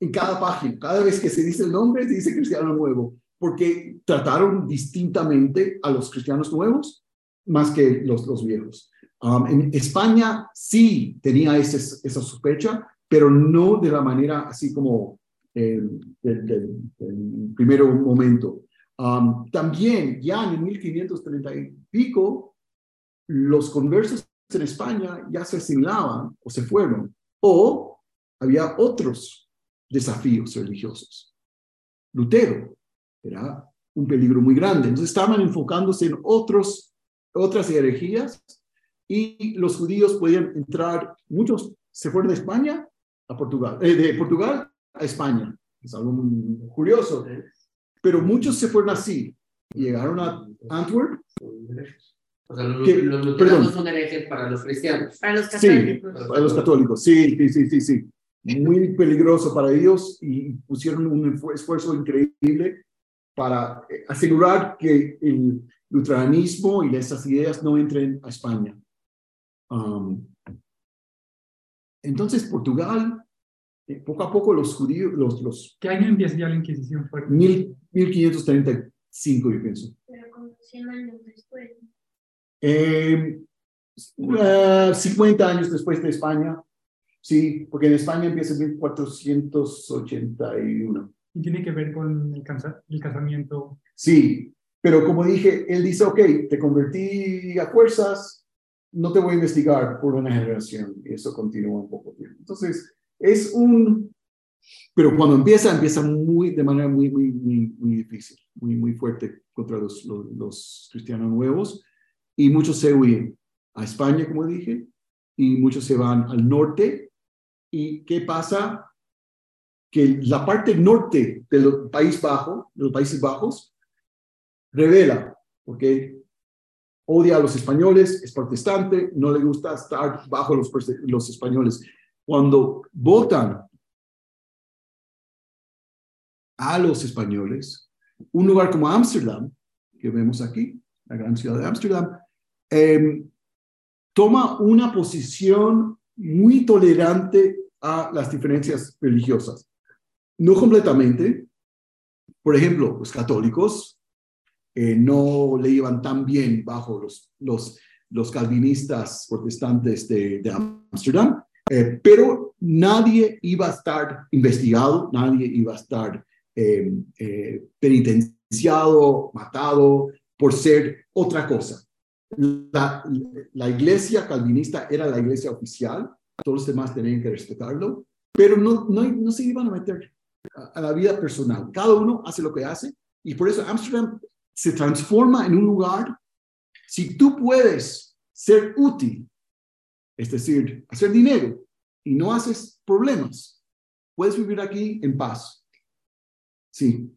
En cada página, cada vez que se dice el nombre, se dice cristiano nuevo, porque trataron distintamente a los cristianos nuevos más que los, los viejos. Um, en España sí tenía ese, esa sospecha, pero no de la manera así como eh, del, del- primer momento. Um, también ya en 1530 y pico, los conversos en España ya se asimilaban o se fueron, o había otros desafíos religiosos. Lutero era un peligro muy grande, entonces estaban enfocándose en otros, otras herejías y los judíos podían entrar, muchos se fueron de España a Portugal, eh, de Portugal a España, es algo muy curioso, pero muchos se fueron así, llegaron a Antwerp, O sea, los, luteranos Perdón. son herejes para los cristianos. Para los Sí. católicos. a los católicos, sí, sí, sí, sí, sí, muy peligroso para ellos y pusieron un esfu- esfuerzo increíble para eh, asegurar que el luteranismo y esas ideas no entren a España. Um, entonces, Portugal, eh, poco a poco los judíos, los, los ¿Qué año empieza ya la Inquisición fuerte? mil, 1535, yo pienso. Pero como 100 años después. Eh, eh, 50 años después de España, sí, porque en España empieza en 1481. Y tiene que ver con el, cansa- el casamiento. Sí, pero como dije, él dice, ok, te convertí a fuerzas, no te voy a investigar por una generación, y eso continúa un poco tiempo. Entonces, es un, pero cuando empieza, empieza muy, de manera muy, muy, muy, difícil, muy, muy fuerte contra los, los, los cristianos nuevos, y muchos se huyen a España, como dije, y muchos se van al norte, ¿y qué pasa? Que la parte norte del País Bajo, de los Países Bajos, revela, porque odia a los españoles, es protestante, no le gusta estar bajo los, los españoles. Cuando votan a los españoles, un lugar como Ámsterdam, que vemos aquí, la gran ciudad de Ámsterdam, em, toma una posición muy tolerante a las diferencias religiosas. No completamente. Por ejemplo, los católicos eh, no le iban tan bien bajo los, los, calvinistas protestantes de, de Ámsterdam, eh, pero nadie iba a estar investigado, nadie iba a estar eh, eh, penitenciado, matado por ser otra cosa. La, la iglesia calvinista era la iglesia oficial, todos los demás tenían que respetarlo, pero no, no, no se iban a meter a, a la vida personal. Cada uno hace lo que hace y por eso Ámsterdam se transforma en un lugar, si tú puedes ser útil, es decir, hacer dinero y no haces problemas, puedes vivir aquí en paz. Sí,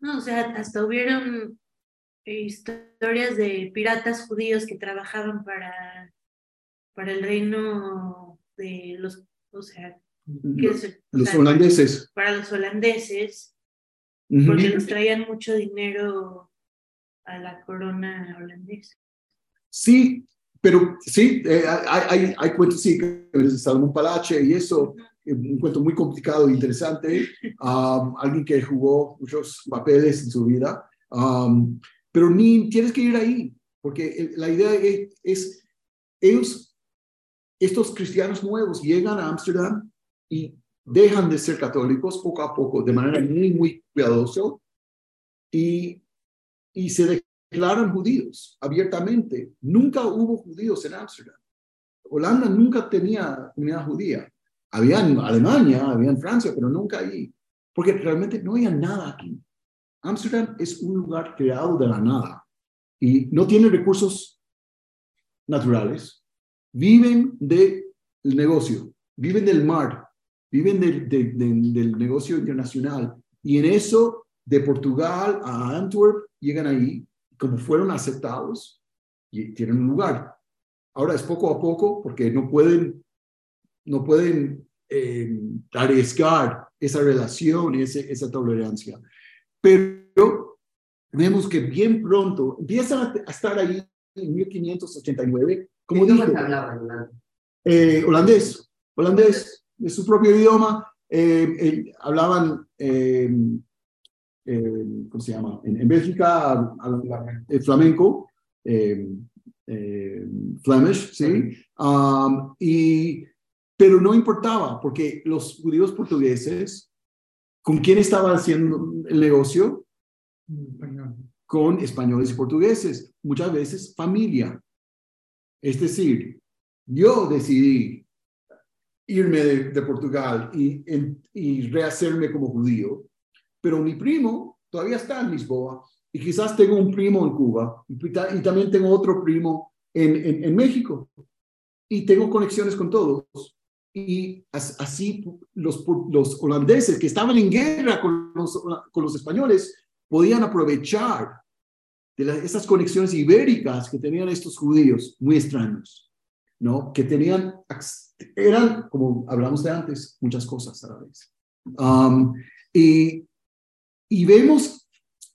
No, o sea, hasta hubieron eh, historias de piratas judíos que trabajaban para, para el reino de los, o sea, los, es- o los sea, holandeses. para los holandeses, Ujú. porque les traían mucho dinero a la corona holandesa. Sí, pero sí, eh, hay, hay, hay cuentos, sí, que es Salomón Palache y eso, eh, un cuento muy complicado e interesante. Um, alguien que jugó muchos papeles en su vida, um, pero ni tienes que ir ahí, porque la idea es, es, ellos, estos cristianos nuevos llegan a Ámsterdam y dejan de ser católicos poco a poco, de manera muy, muy cuidadosa, y, y se declaran judíos abiertamente. Nunca hubo judíos en Ámsterdam. Holanda nunca tenía comunidad judía. Había en Alemania, había en Francia, pero nunca ahí. Porque realmente no había nada aquí. Ámsterdam es un lugar creado de la nada y no tiene recursos naturales. Viven del negocio, viven del mar, viven del, del negocio internacional. Y en eso, de Portugal a Antwerp, llegan ahí, como fueron aceptados, y tienen un lugar. Ahora es poco a poco porque no pueden, no pueden eh, arriesgar esa relación, ese, esa tolerancia. Pero vemos que bien pronto empiezan a estar ahí en 1589, como ¿Qué dijo, eh, holandés, holandés, de su propio idioma, eh, eh, hablaban, eh, ¿cómo se llama? En, en Bélgica, hablan flamenco, eh, eh, Flemish, ¿sí? Um, y, pero no importaba, porque los judíos portugueses, ¿con quién estaban haciendo el negocio? Español. Con españoles y portugueses, muchas veces familia. Es decir, yo decidí irme de, de Portugal y, en- y rehacerme como judío, pero mi primo todavía está en Lisboa y quizás tengo un primo en Cuba y, ta- y también tengo otro primo en, en, en México y tengo conexiones con todos. Y as- así los, los holandeses que estaban en guerra con los, con los españoles podían aprovechar de esas conexiones ibéricas que tenían estos judíos muy extraños, ¿no? Que tenían, eran, como hablamos de antes, muchas cosas a la vez. Um, y, y vemos,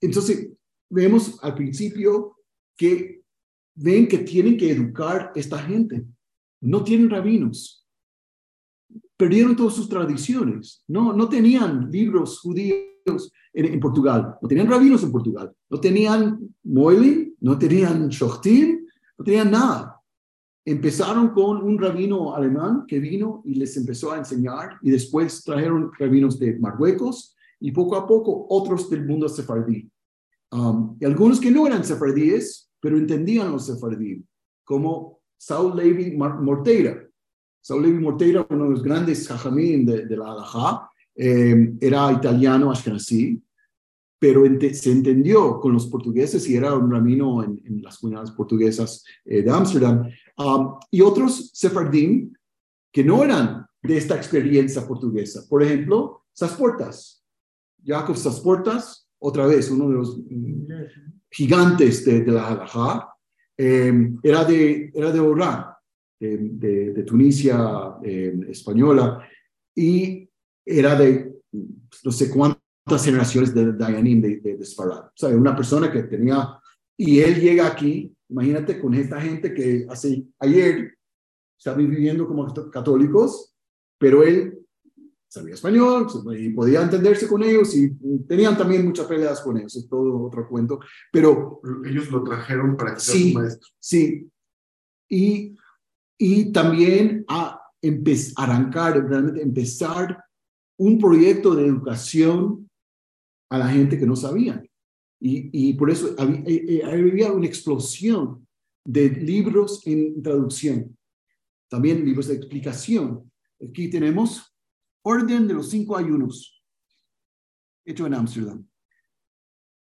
entonces, vemos al principio que ven que tienen que educar esta gente. No tienen rabinos. Perdieron todas sus tradiciones. No, no tenían libros judíos en, Portugal. No tenían rabinos en Portugal. No tenían Moilin, no tenían Shochtim, no tenían nada. Empezaron con un rabino alemán que vino y les empezó a enseñar y después trajeron rabinos de Marruecos y poco a poco otros del mundo sefardí. Um, y algunos que no eran sefardíes, pero entendían los sefardí, como Saul Levi Morteira. Saul Levi Morteira, uno de los grandes jajamín de, la Halajá, eh, era italiano ashkenazí, pero se entendió con los portugueses y era un rabino en, las comunidades portuguesas eh, de Ámsterdam. Um, y otros sefardim que no eran de esta experiencia portuguesa. Por ejemplo, Sasportas. Jacob Sasportas, otra vez, uno de los mm, gigantes de, de la halajá, eh, era de, era de Orán, de, de- Tunisia eh, española, y era de no sé cuántas generaciones de Dayanim de, de, de Sfarad. O sea, una persona que tenía, y él llega aquí, imagínate con esta gente que hace ayer estaba viviendo como católicos, pero él sabía español y podía entenderse con ellos y tenían también muchas peleas con ellos, es todo otro cuento, pero Ellos lo trajeron para que sea Sí. su maestro. sí, y, y también a empe- arrancar, realmente empezar un proyecto de educación a la gente que no sabía. Y, y por eso había, eh, eh, había una explosión de libros en traducción, también libros de explicación. Aquí tenemos Orden de los Cinco Ayunos, hecho en Ámsterdam.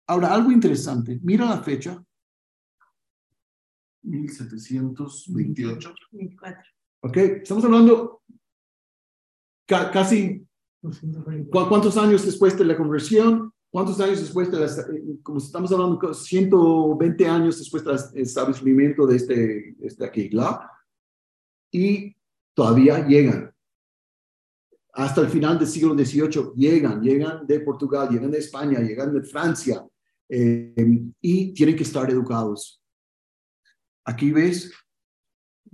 Ahora, algo interesante, mira la fecha, 1728. 24. ¿ok? Estamos hablando ca- casi, 220. ¿cu- ¿cuántos años después de la conversión? ¿Cuántos años después de la, eh, como estamos hablando, 120 años después del establecimiento de este, este aquí, ¿la? Y todavía llegan. Hasta el final del siglo XVIII llegan, llegan de Portugal, llegan de España, llegan de Francia, eh, y tienen que estar educados. Aquí ves,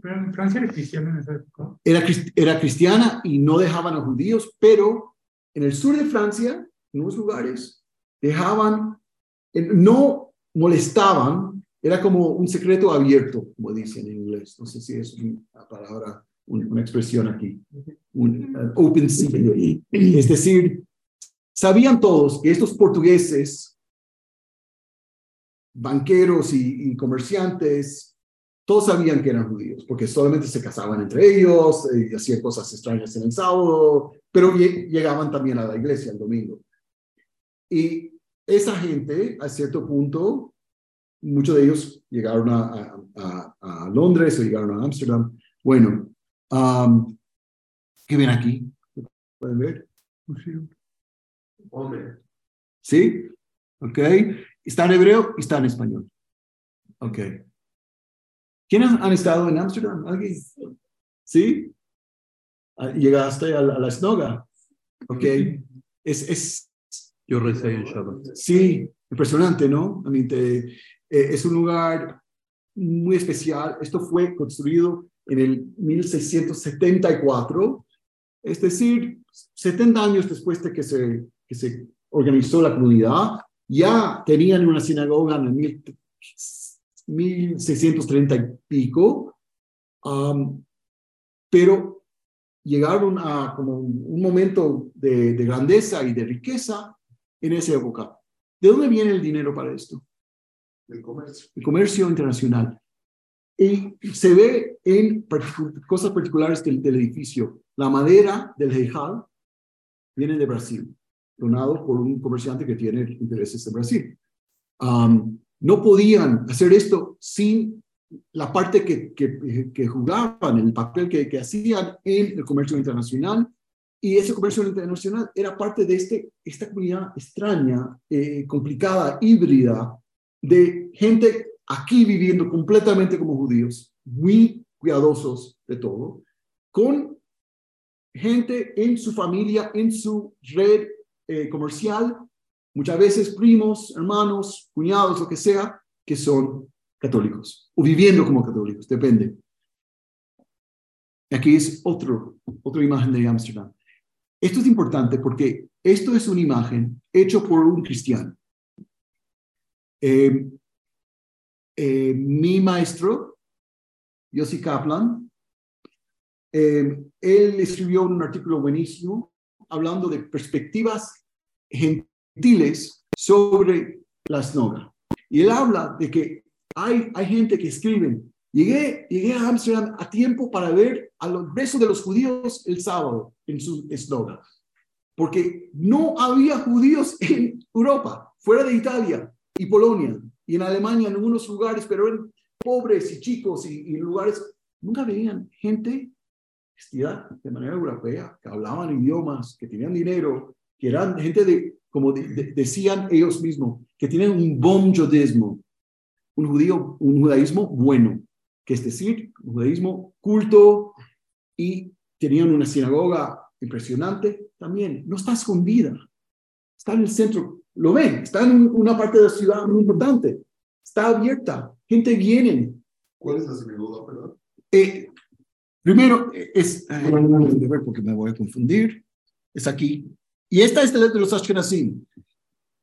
Pero en Francia era cristiano en esa época. era, era cristiana y no dejaban a judíos, pero en el sur de Francia, en unos lugares, dejaban, no molestaban, era como un secreto abierto, como dicen en inglés. No sé si es una palabra una expresión aquí, un uh, open secret. Es decir, sabían todos que estos portugueses, banqueros y, y comerciantes, todos sabían que eran judíos, porque solamente se casaban entre ellos, eh, y hacían cosas extrañas en el sábado, pero lle- llegaban también a la iglesia el domingo. Y esa gente, a cierto punto, muchos de ellos llegaron a, a- a- a Londres o llegaron a Ámsterdam. Bueno, am, ¿qué ven aquí? ¿Pueden ver? Hombre, ¿Sí? ¿Ok? Está en hebreo y está en español. Ok. ¿Quiénes han estado en Ámsterdam? ¿Alguien? ¿Sí? Ah, ¿Llegaste a la, a la sinagoga? Ok. Es, es, Yo recé el Shabbat. Sí, impresionante, ¿no? I mean, te- eh, es un lugar muy especial. Esto fue construido en el 1674, es decir, 70 años después de que se, que se organizó la comunidad. Ya tenían una sinagoga en el mil- 1630 y pico, um, pero llegaron a como un momento de, de grandeza y de riqueza en esa época. ¿De dónde viene el dinero para esto? El comercio. El comercio internacional. Y se ve en cosas particulares del, del edificio. La madera del Heijal viene de Brasil, donado por un comerciante que tiene intereses en Brasil. Am, no podían hacer esto sin la parte que, que, que jugaban, el papel que, que hacían en el comercio internacional. Y ese comercio internacional era parte de este, esta comunidad extraña, eh, complicada, híbrida, de gente aquí viviendo completamente como judíos, muy cuidadosos de todo, con gente en su familia, en su red eh, comercial, muchas veces primos, hermanos, cuñados, lo que sea, que son católicos o viviendo como católicos, depende. Aquí es otro, otra imagen de Ámsterdam. Esto es importante porque esto es una imagen hecho por un cristiano. Eh, eh, mi maestro, Yossi Kaplan, eh, él escribió un artículo buenísimo hablando de perspectivas gentiles sobre la snoga. Y él habla de que hay, hay gente que escribe, llegué, llegué a Ámsterdam a tiempo para ver a los besos de los judíos el sábado en su snoga, porque no había judíos en Europa, fuera de Italia y Polonia, y en Alemania en algunos lugares, pero eran pobres y chicos y, y lugares, nunca veían gente vestida de manera europea, que hablaban idiomas, que tenían dinero, que eran gente de, como de- de- decían ellos mismos, que tienen un bon judismo, un judío, un judaísmo bueno, que es decir, un judaísmo culto y tenían una sinagoga impresionante también, no está escondida, está en el centro, lo ven, está en una parte de la ciudad muy importante, está abierta, gente viene, ¿Cuál es la sinagoga, perdón? eh, primero, eh, es, eh, de ver porque me voy a confundir, es aquí. Y esta es de, de los Ashkenazim.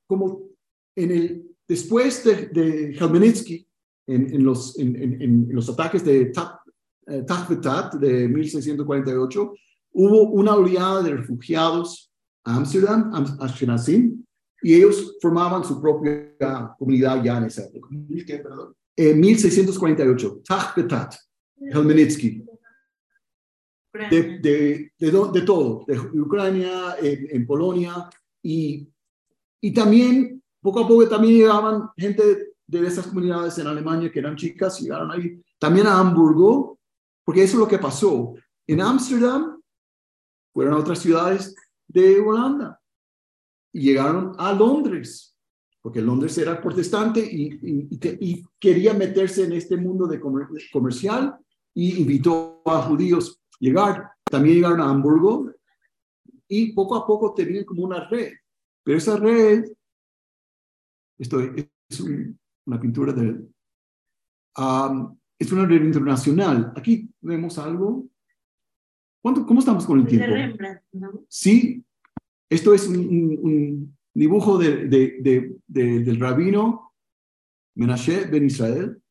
Como en el, después de, de Khmelnytsky, en, en, los, en, en- en los ataques de Tat, eh, de 1648, hubo una oleada de refugiados a Ámsterdam, Am- Ashkenazim, y ellos formaban su propia comunidad ya en esa época. ¿Qué, perdón? En 1648, Tat Betat, Khmelnytsky de, de, de, de todo, de Ucrania, en, en Polonia, y, y también, poco a poco, también llegaban gente de esas comunidades en Alemania que eran chicas, llegaron ahí, también a Hamburgo, porque eso es lo que pasó. En Ámsterdam, fueron a otras ciudades de Holanda, y llegaron a Londres, porque Londres era protestante y, quería meterse en este mundo de comer- comercial y invitó a judíos llegar. También llegaron a Hamburgo y poco a poco tenían como una red. Pero esa red, esto es un- una pintura de... am, es una red internacional. Aquí vemos algo. ¿Cuánto, ¿Cómo estamos con el tiempo? Sí, esto es un, un- dibujo de, de- de- de- del rabino Menashe Ben Israel,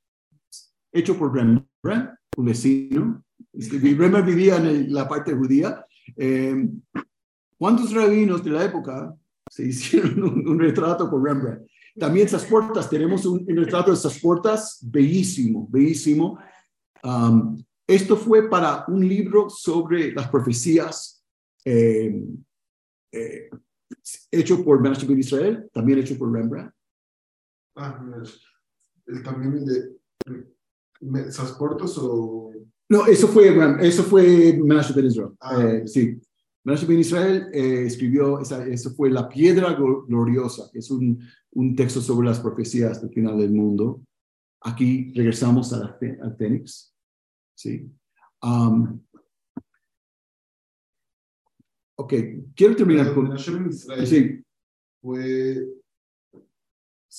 hecho por Rembrandt, un vecino, Este, Rembrandt vivía en el- la parte judía. Eh, ¿Cuántos rabinos de la época se hicieron un, un retrato con Rembrandt? También esas puertas, tenemos un, un retrato de esas puertas bellísimo, bellísimo. Um, esto fue para un libro sobre las profecías eh, eh, hecho por Ben Israel, también hecho por Rembrandt. Ah, mira, el también de ¿Sasportos o No, eso fue, eso fue Menachem Ben Israel. Ah. Eh, sí. Menachem Ben Israel eh, escribió, esa, eso fue La Piedra Glo- Gloriosa, que es un, un texto sobre las profecías del final del mundo. Aquí regresamos a la, al Fénix. Sí. Um, ok, quiero terminar con... Israel Sí, fue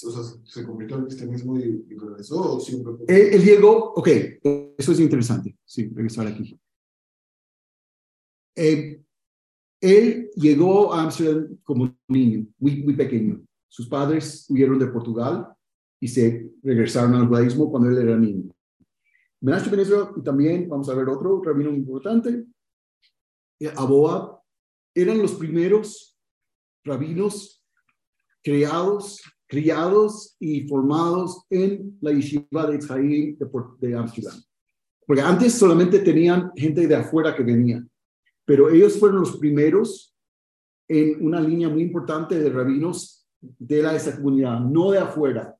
o sea, se convirtió al cristianismo y, y regresó o siempre fue- Él, él llegó, ok, eso es interesante, sí, regresar aquí. Eh, él llegó a Amsterdam como niño, muy, muy pequeño. Sus padres huyeron de Portugal y se regresaron al judaísmo cuando él era niño. Menachem Ben Israel, y también vamos a ver otro rabino importante, eh, Aboab, eran los primeros rabinos creados, criados y formados en la yeshiva de Israel de, Amsterdam. Porque antes solamente tenían gente de afuera que venía, pero ellos fueron los primeros en una línea muy importante de rabinos de la, esa comunidad, no de afuera,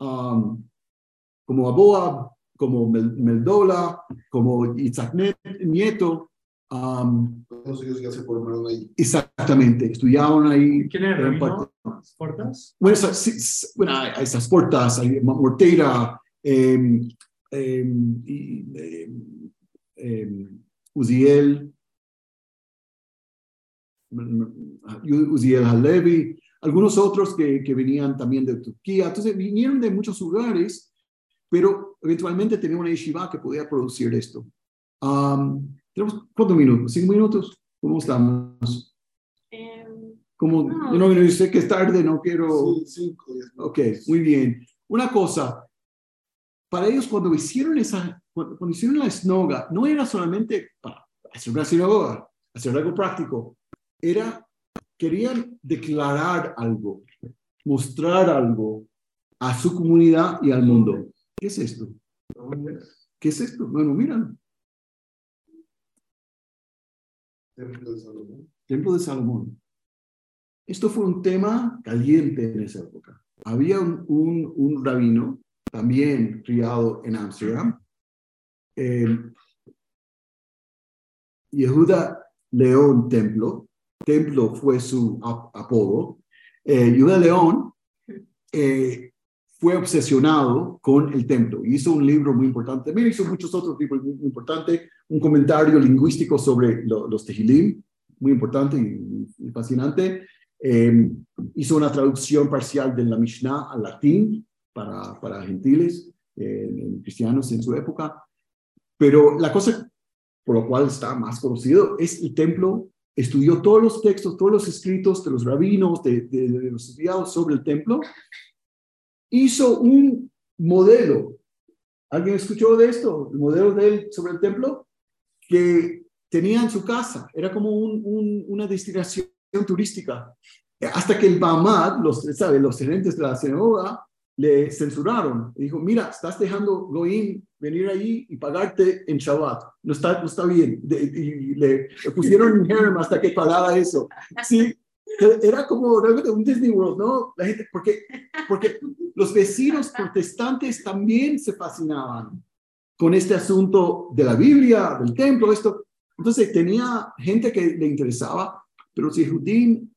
um, como Aboab, como Mel- Meldola, como Isaac Nieto, um, todos ellos ya se formaron ahí. exactamente, estudiaban ahí. ¿Quién era el. ¿Portas? Bueno, esa- sí, sí, bueno, esas puertas, hay Ma- Morteira, eh, eh, y, eh, eh, Uziel, mm, Uziel Halevi, algunos otros que, que venían también de Turquía. Entonces vinieron de muchos lugares, pero eventualmente tenía una yeshiva que podía producir esto. Am, Tenemos cuántos minutos, cinco minutos. ¿Cómo estamos? Em, Como, No. yo no yo sé que es tarde, no quiero. Sí, cinco. Ok, muy bien. Una cosa, para ellos cuando hicieron esa, cuando, cuando hicieron la snoga, no era solamente para hacer una sinagoga, hacer algo práctico, era, querían declarar algo, mostrar algo a su comunidad y al mundo. ¿Qué es esto? ¿Qué es esto? Bueno, miran, Templo de Salomón. Templo de. Esto fue un tema caliente en esa época. Había un, un, rabino, también criado en Ámsterdam, eh, Yehuda León Templo. Templo fue su ap- apodo. Eh, Yehuda León eh, fue obsesionado con el templo. Hizo un libro muy importante. También hizo muchos otros libros muy, importantes. Un comentario lingüístico sobre lo- los tejilim, muy importante y, y fascinante. Eh, hizo una traducción parcial de la Mishnah al latín para, gentiles, cristianos en su época. Pero la cosa por lo cual está más conocido es el templo. Estudió todos los textos, todos los escritos de los rabinos, de los estudiados sobre el templo. Hizo un modelo. ¿Alguien escuchó de esto? El modelo de él sobre el templo que tenía en su casa. Era como un- un- una destinación turística. Hasta que el Bamad, los, ¿sabe? los gerentes de la sinagoga, le censuraron. Dijo, mira, estás dejando Goim venir ahí y pagarte en Shabbat. No está, no está bien. Y le, pusieron en hasta que pagara eso. Sí, era como realmente un Disney World, ¿no? La gente, porque, porque los vecinos protestantes también se fascinaban con este asunto de la Biblia, del templo, esto. Entonces tenía gente que le interesaba, pero Yehudim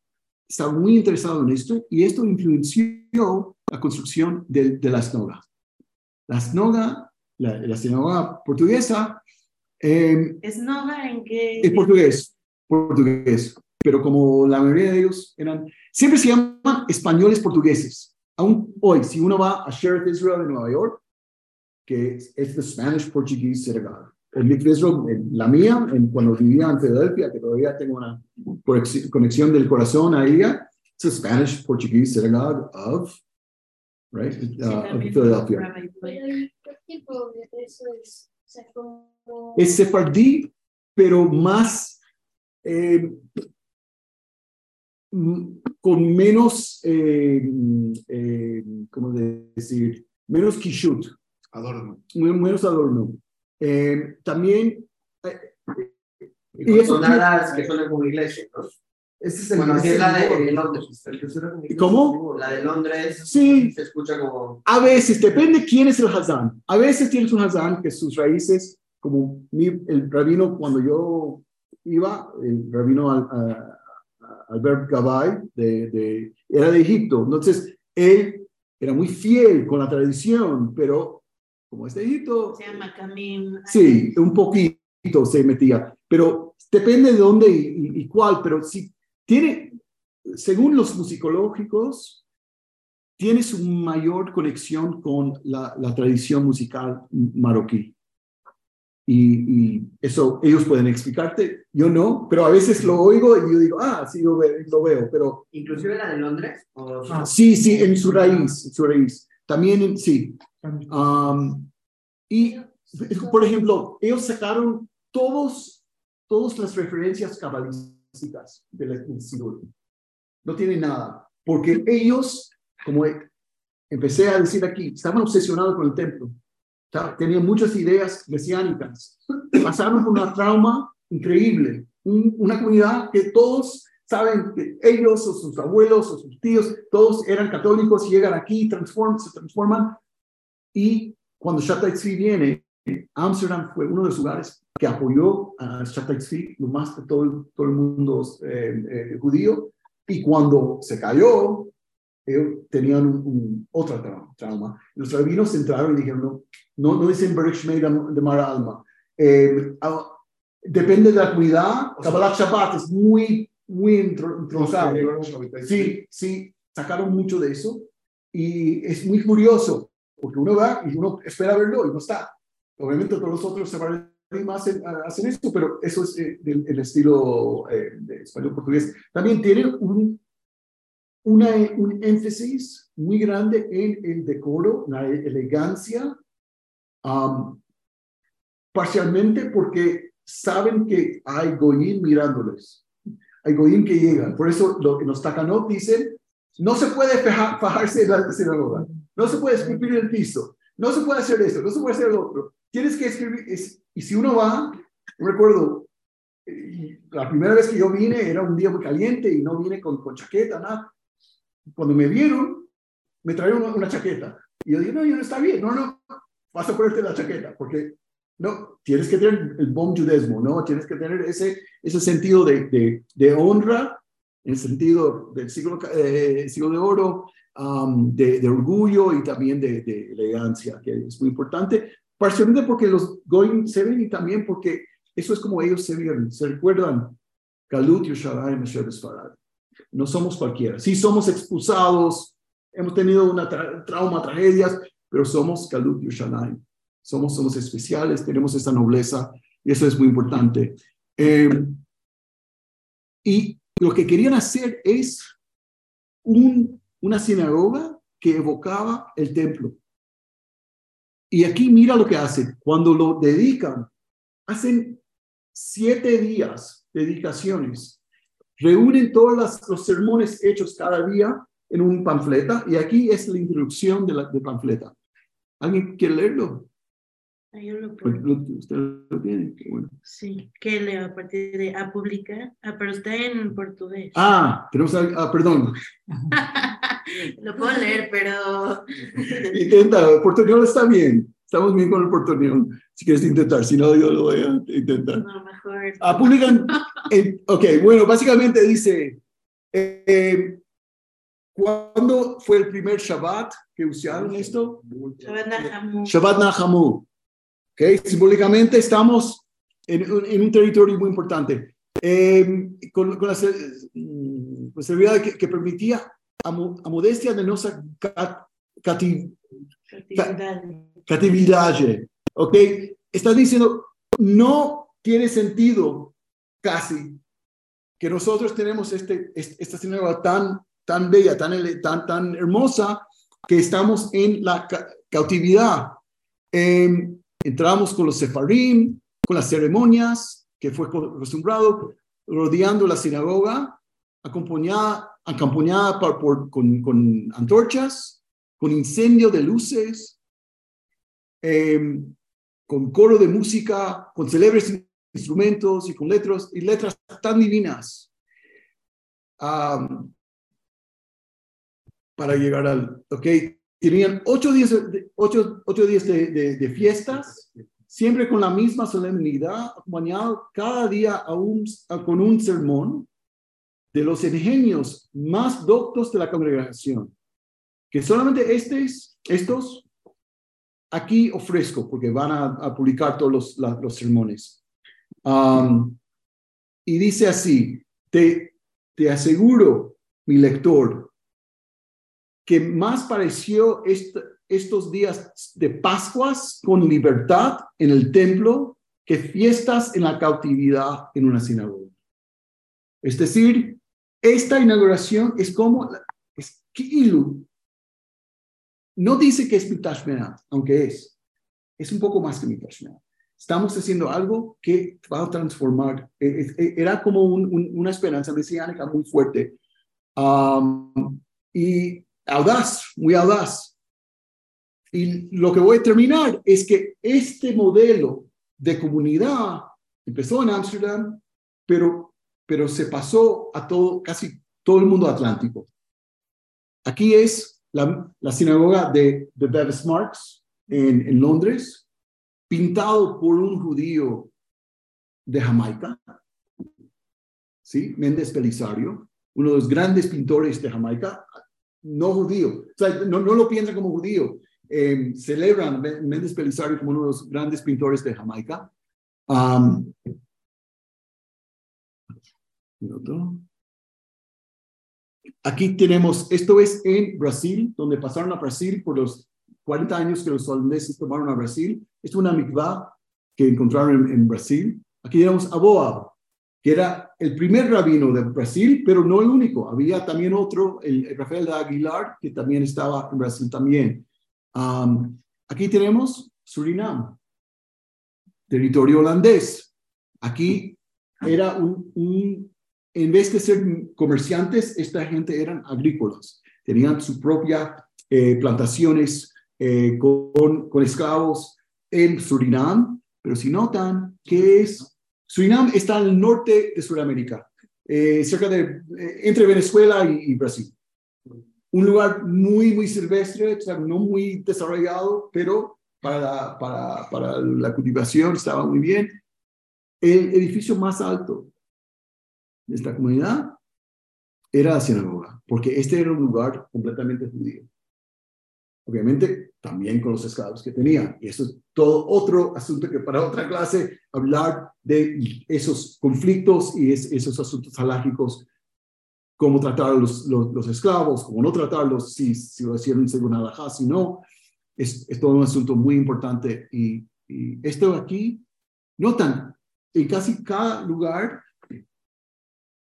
estaba muy interesado en esto y esto influenció la construcción de, de la sinagoga. La sinagoga, la, la sinagoga portuguesa, eh, ¿Es Noga en qué? es portugués, portugués, pero como la mayoría de ellos eran, siempre se llaman españoles portugueses. Aún hoy, si uno va a Sheriff Israel en Nueva York, que es es the Spanish Portuguese Synagogue. El Mikveh Israel, en la mía, en, cuando vivía en Filadelfia, que todavía tengo una conex- conexión del corazón a ella, it's the Spanish Portuguese Synagogue of, right, uh, of Philadelphia. Rabbi Boy. Pero, ¿y ¿Qué tipo de eso es? Es sefardí, pero más eh, con menos, eh, mm, eh, ¿cómo decir? Menos kishut, Adorno. men- menos adorno. Eh, también, eh, Y Y que suenan como iglesia, ¿no? ese es el Bueno, así es la de el- Londres. ¿Cómo? La de Londres Sí. se escucha como. A veces, depende quién es el Hazán. A veces tienes un Hazán que sus raíces, como mi, el rabino cuando yo iba, el rabino Al- a- Albert Gabay, de, de- era de Egipto. Entonces, él era muy fiel con la tradición, pero como es de Egipto, Se llama Camim. Sí, un poquito se metía, pero depende de dónde y, y- y cuál, pero si tiene, según los musicológicos, tiene su mayor conexión con la, la tradición musical marroquí. Y, y eso ellos pueden explicarte, yo no, pero a veces lo oigo y yo digo, ah, sí, lo, ve- lo veo, pero Inclusive la de Londres. o- Ah. sí, sí, en su raíz, en su raíz. También, en- sí, Um, y, por ejemplo, ellos sacaron todos, todas las referencias cabalísticas del del Sidur. No tienen nada, porque ellos, como empecé a decir aquí, estaban obsesionados con el templo. Tenían muchas ideas mesiánicas. Pasaron por una trauma increíble. Un- una comunidad que todos saben que ellos o sus abuelos o sus tíos, todos eran católicos, llegan aquí, transforman, se transforman y cuando Shatai Tzvi viene, Amsterdam fue uno de los lugares que apoyó a Shatai Tzvi, lo más de todo, todo el mundo eh, eh, judío. Y cuando se cayó, ellos tenían un, un- otra trauma, trauma. Los rabinos entraron y dijeron, no, no, no dicen Baruch Shmei de de Mara Alma. Eh, ah, depende de la comunidad. Kabbalah Shabbat es muy, muy entro- entroncado. Sí, sí, sacaron mucho de eso y es muy curioso porque uno va y uno espera verlo y no está. Obviamente todos los otros hacen, hacen esto, pero eso es eh, del, el estilo eh, de español-portugués. También tienen un, una, un énfasis muy grande en el decoro, la elegancia, parcialmente porque saben que hay goyim mirándoles. Hay goyim que llegan. Por eso lo que los takanot dicen, no se puede faja- fajarse en la sinagoga, no se puede escribir en el piso, no se puede hacer esto, no se puede hacer lo otro. Tienes que escribir, es- y si uno va, recuerdo, eh, la primera vez que yo vine era un día muy caliente y no vine con, con chaqueta, nada. Cuando me vieron, me trajeron una, una chaqueta. Y yo dije, no, yo no está bien, no, no, vas a ponerte la chaqueta, porque no, tienes que tener el buen judesmo, ¿no? Tienes que tener ese, ese sentido de, de, de honra, en el sentido del siglo, eh, siglo de oro, um, de, de orgullo y también de, elegancia, que es muy importante, parcialmente porque los Goyim se ven y también porque eso es como ellos se vieron, se recuerdan, Galut Yerushalayim Asher Besfarad. No somos cualquiera, sí somos expulsados, hemos tenido una tra- trauma, tragedias, pero somos Galut Yerushalayim, somos, somos especiales, tenemos esa nobleza y eso es muy importante. Eh, y lo que querían hacer es un, una sinagoga que evocaba el templo. Y aquí mira lo que hacen. Cuando lo dedican, hacen siete días de dedicaciones. Reúnen todos los sermones hechos cada día en un panfleta. Y aquí es la introducción de la de panfleta. ¿Alguien quiere leerlo? Yo lo puedo. Usted lo tiene. Qué bueno. Sí, que leo a partir de a publicar. Ah, pero está en portugués. Ah, tenemos a- ah, perdón. lo puedo leer, pero Intenta, portuñol está bien. Estamos bien con el portuñol. Si quieres intentar, si no, yo lo voy a intentar. no, mejor. Ah, publican. en- ok, bueno, básicamente dice: eh, ¿Cuándo fue el primer Shabbat que usaron esto? Shabbat Nahamu. Shabbat Nahamu. Ok, simbólicamente estamos en, un- en un territorio muy importante. Eh, con, con la mm, con seguridad que, que permitía a, a modestia de nuestra ca- cati- Catividad. Catividad. ¿Ok? Está diciendo, no tiene sentido casi que nosotros tenemos este, este- esta sinagoga tan, tan bella, tan, tan, hermosa, que estamos en la ca- cautividad. Eh, entramos con los sefarim, con las ceremonias que fue acostumbrado, rodeando la sinagoga, acompañada, acompañada por, con antorchas, con incendio de luces, eh, con coro de música, con célebres instrumentos y con letras, y letras tan divinas. Am, para llegar al, ok, tenían ocho días, ocho, ocho días de, de- de fiestas, siempre con la misma solemnidad, acompañado cada día a un- a- con un sermón de los ingenios más doctos de la congregación, que solamente estos, estos aquí ofrezco, porque van a, publicar todos los, sermones. Y dice así, te, te aseguro, mi lector, que más pareció est- estos días de Pascuas con libertad en el templo que fiestas en la cautividad en una sinagoga. Es decir, esta inauguración es como, es. No dice que es Mitash Me'at, aunque es. Es un poco más que Mitash Me'at. Estamos haciendo algo que va a transformar. Eh, eh, eh, Era como un- un- una esperanza mesiánica muy fuerte. Am, y audaz, muy audaz. Y lo que voy a terminar es que este modelo de comunidad empezó en Ámsterdam, pero, pero se pasó a todo, casi todo el mundo atlántico. Aquí es la, sinagoga de, de Bevis Marks en, en Londres, pintado por un judío de Jamaica, ¿sí? Méndez Belisario, uno de los grandes pintores de Jamaica, no judío, no, no lo piensan como judío, eh, celebran Méndez Belisario como uno de los grandes pintores de Jamaica. Am, ¿y otro? Aquí tenemos, esto es en Brasil, donde pasaron a Brasil por los 40 años que los holandeses tomaron a Brasil. Es una mikvah que encontraron en, Brasil. Aquí tenemos a Boab, que era el primer rabino de Brasil, pero no el único. Había también otro, el, el Rafael de Aguilar, que también estaba en Brasil también. Am, aquí tenemos Surinam, territorio holandés. Aquí era un- en vez de ser comerciantes, esta gente eran agrícolas. Tenían su propia eh, plantaciones eh, con, con esclavos en Surinam. Pero si notan, ¿qué es? Surinam está al norte de Sudamérica, eh, cerca de, eh, entre Venezuela y, Brasil. Un lugar muy, muy silvestre, no muy desarrollado, pero para para, para la cultivación estaba muy bien. El edificio más alto de esta comunidad era la sinagoga, porque este era un lugar completamente judío. Obviamente, también con los esclavos que tenían. Y eso es todo otro asunto que para otra clase, hablar de esos conflictos y es- esos asuntos halárgicos, cómo tratar a los, los, esclavos, cómo no tratarlos, si, si lo hicieron según Alajá, si no. Es, es todo un asunto muy importante. Y, y esto aquí, notan, en casi cada lugar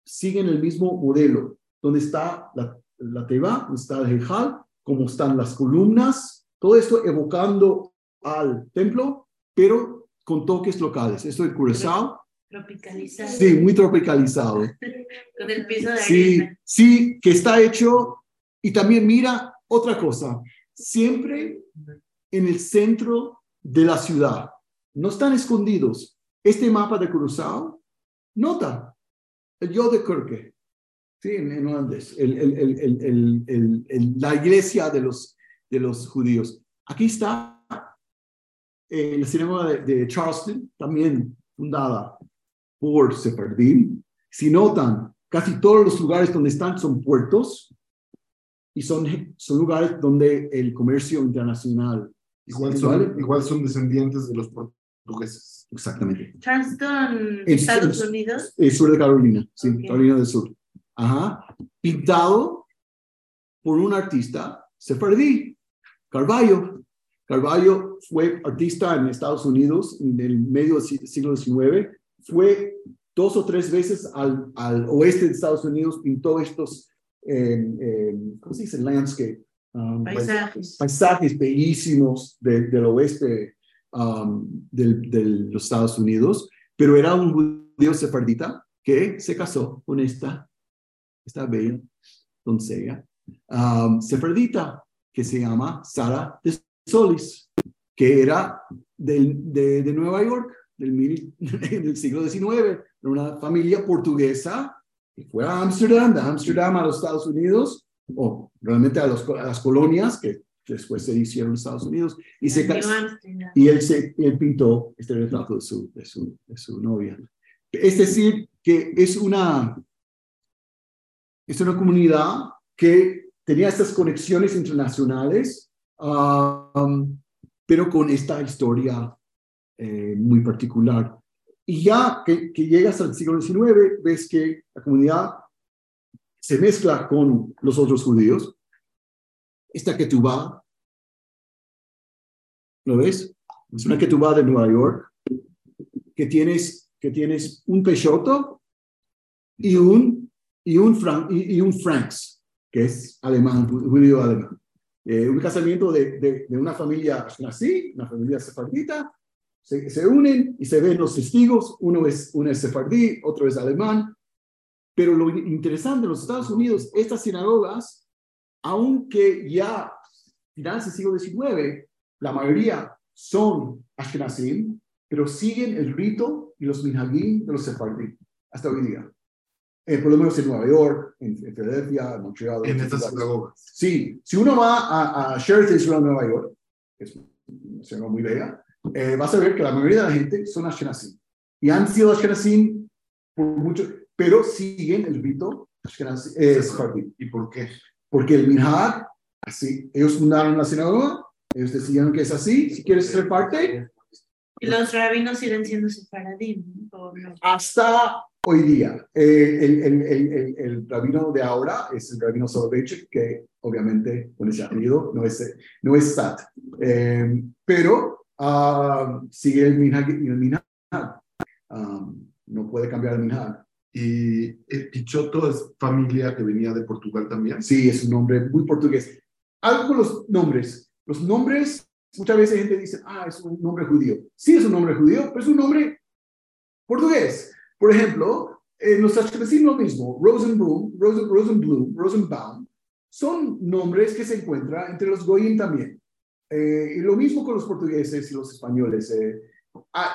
siguen el mismo modelo, donde está la, la teba, donde está el Hejal, cómo están las columnas, todo esto evocando al templo, pero con toques locales. Esto de Curazao, Tropicalizado. sí, muy tropicalizado. Con el piso de Sí, arena. sí, que está hecho. Y también mira otra cosa, siempre en el centro de la ciudad. No están escondidos. Este mapa de Curazao, nota, el yo de Kirke, sí, en, en holandés, el, el, el, la iglesia de los, de los judíos. Aquí está eh, la sinagoga de, de Charleston, también fundada por Sefardim. Si notan, casi todos los lugares donde están son puertos y son, son lugares donde el comercio internacional. Igual son, igual son descendientes de los portugueses. Exactamente. Charleston, En- Estados en- Unidos. Eh, sur de Carolina, sí, Ok. Carolina del Sur. Ajá. Pintado por un artista sefardí, Carballo. Carballo fue artista en Estados Unidos en el medio del si- siglo XIX. Fue dos o tres veces al, al oeste de Estados Unidos, pintó estos, eh, eh, ¿cómo se dice? Landscape. um, Paisajes. paisajes bellísimos de- del oeste um, del- de los Estados Unidos, pero era un judío sefardita que se casó con esta, esta bella doncella um, sefardita que se llama Sara de Solis, que era del- de, de Nueva York, del, mil- del siglo XIX, de una familia portuguesa que fue a Ámsterdam, de Ámsterdam a los Estados Unidos, o realmente a, los- a las colonias que después se hicieron los Estados Unidos, y se casó. Y él, se, él pintó este retrato de su, de, su, de su novia. Es decir, que es una, es una comunidad que tenía estas conexiones internacionales, um, pero con esta historia eh, muy particular. Y ya que, que llegas al siglo XIX, ves que la comunidad se mezcla con los otros judíos. Esta va, ¿lo ves? Es una va de Nueva York, que tienes, que tienes un Peixoto y un, y un, y, y un Franks, que es alemán, ju- judío alemán. Eh, un casamiento de, de, de una familia así, una familia sefardita, se, se unen y se ven los testigos, uno es, uno es sefardí, otro es alemán, pero lo interesante en los Estados Unidos, estas sinagogas, aunque ya finales del siglo XIX, la mayoría son Ashkenazim, pero siguen el rito y los minhagim de los sefardí hasta hoy día. Eh, por lo menos en Nueva York, en, en Filadelfia, en Montreal. En estas sinagogas. Sí, si uno va a, a Sheraton Israel, Nueva York, que es una ciudad muy bella, eh, vas a ver que la mayoría de la gente son Ashkenazim. Y han sido Ashkenazim por mucho, pero siguen el rito Ashkenazi, eh. ¿Y por qué? Porque el minhag, así, ellos fundaron la sinagoga, ellos decidieron que es así, si quieres ser parte, Y los rabinos siguen siendo sefaradí, ¿o no? hasta hoy día. Eh, el, el, el, el, el rabino de ahora es el rabino Soloveitchik, que obviamente con ese apellido no es, no es Sat, Eh, pero ah, sigue el minhag. El minhag. Ah, no puede cambiar el minhag. Y el Pichoto es familia que venía de Portugal también. Sí, es un nombre muy portugués. Algo con los nombres. Los nombres, muchas veces gente dice, ah, es un nombre judío. Sí, es un nombre judío, pero es un nombre portugués. Por ejemplo, en los ashkenazim lo mismo. Rosenblum, Rosen, Rosenblum, Rosenbaum, son nombres que se encuentran entre los goyim también. Eh, y lo mismo con los portugueses y los españoles. eh. hay,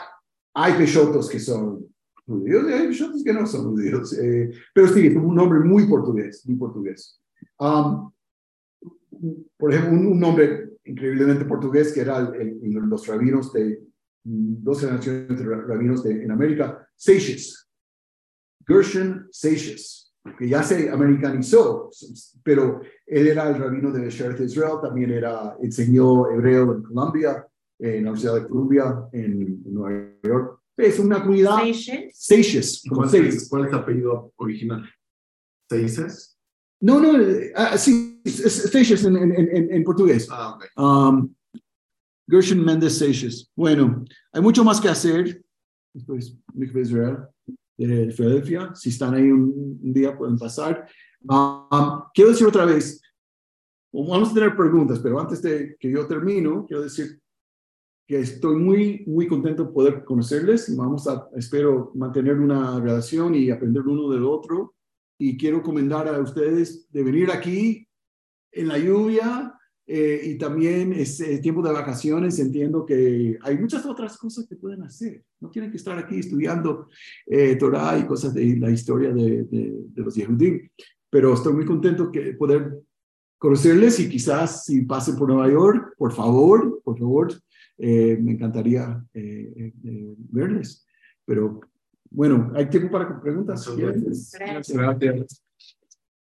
hay peixotos que son judíos y hay peixotos que no son judíos. eh, pero sí, un nombre muy portugués, muy portugués. Um, por ejemplo, un, un nombre increíblemente portugués que era el- el- los rabinos de mm, dos generaciones de ra- rabinos de, en América, Seixas, Gershon Seixas, que ya se americanizó, pero él era el rabino de Sheret Israel, también era, enseñó hebreo en Colombia, en la Universidad de Columbia, en Nueva York. Es una comunidad, Seychelles. Seixas, ¿Cuál cuál es tu apellido original? ¿Seises? No, no, ah, sí, es- es Seixas en, en, en, en portugués. Ah, ok. Um, Gershon Méndez Seixas. Bueno, hay mucho más que hacer. Esto es Mikveh Israel de Filadelfia. Si están ahí un, un día, pueden pasar. Um, quiero decir otra vez, vamos a tener preguntas, pero antes de que yo termino, quiero decir que estoy muy, muy contento de poder conocerles y vamos a, espero, mantener una relación y aprender uno del otro. Y quiero recomendar a ustedes de venir aquí en la lluvia, eh, y también es eh, tiempo de vacaciones, entiendo que hay muchas otras cosas que pueden hacer. No tienen que estar aquí estudiando eh, Torah y cosas de la historia de, de, de los Yehudim, pero estoy muy contento que poder conocerles y quizás si pasen por Nueva York, por favor, por favor, eh, me encantaría eh, eh, verles. Pero bueno, hay tiempo para preguntas. Gracias. Gracias.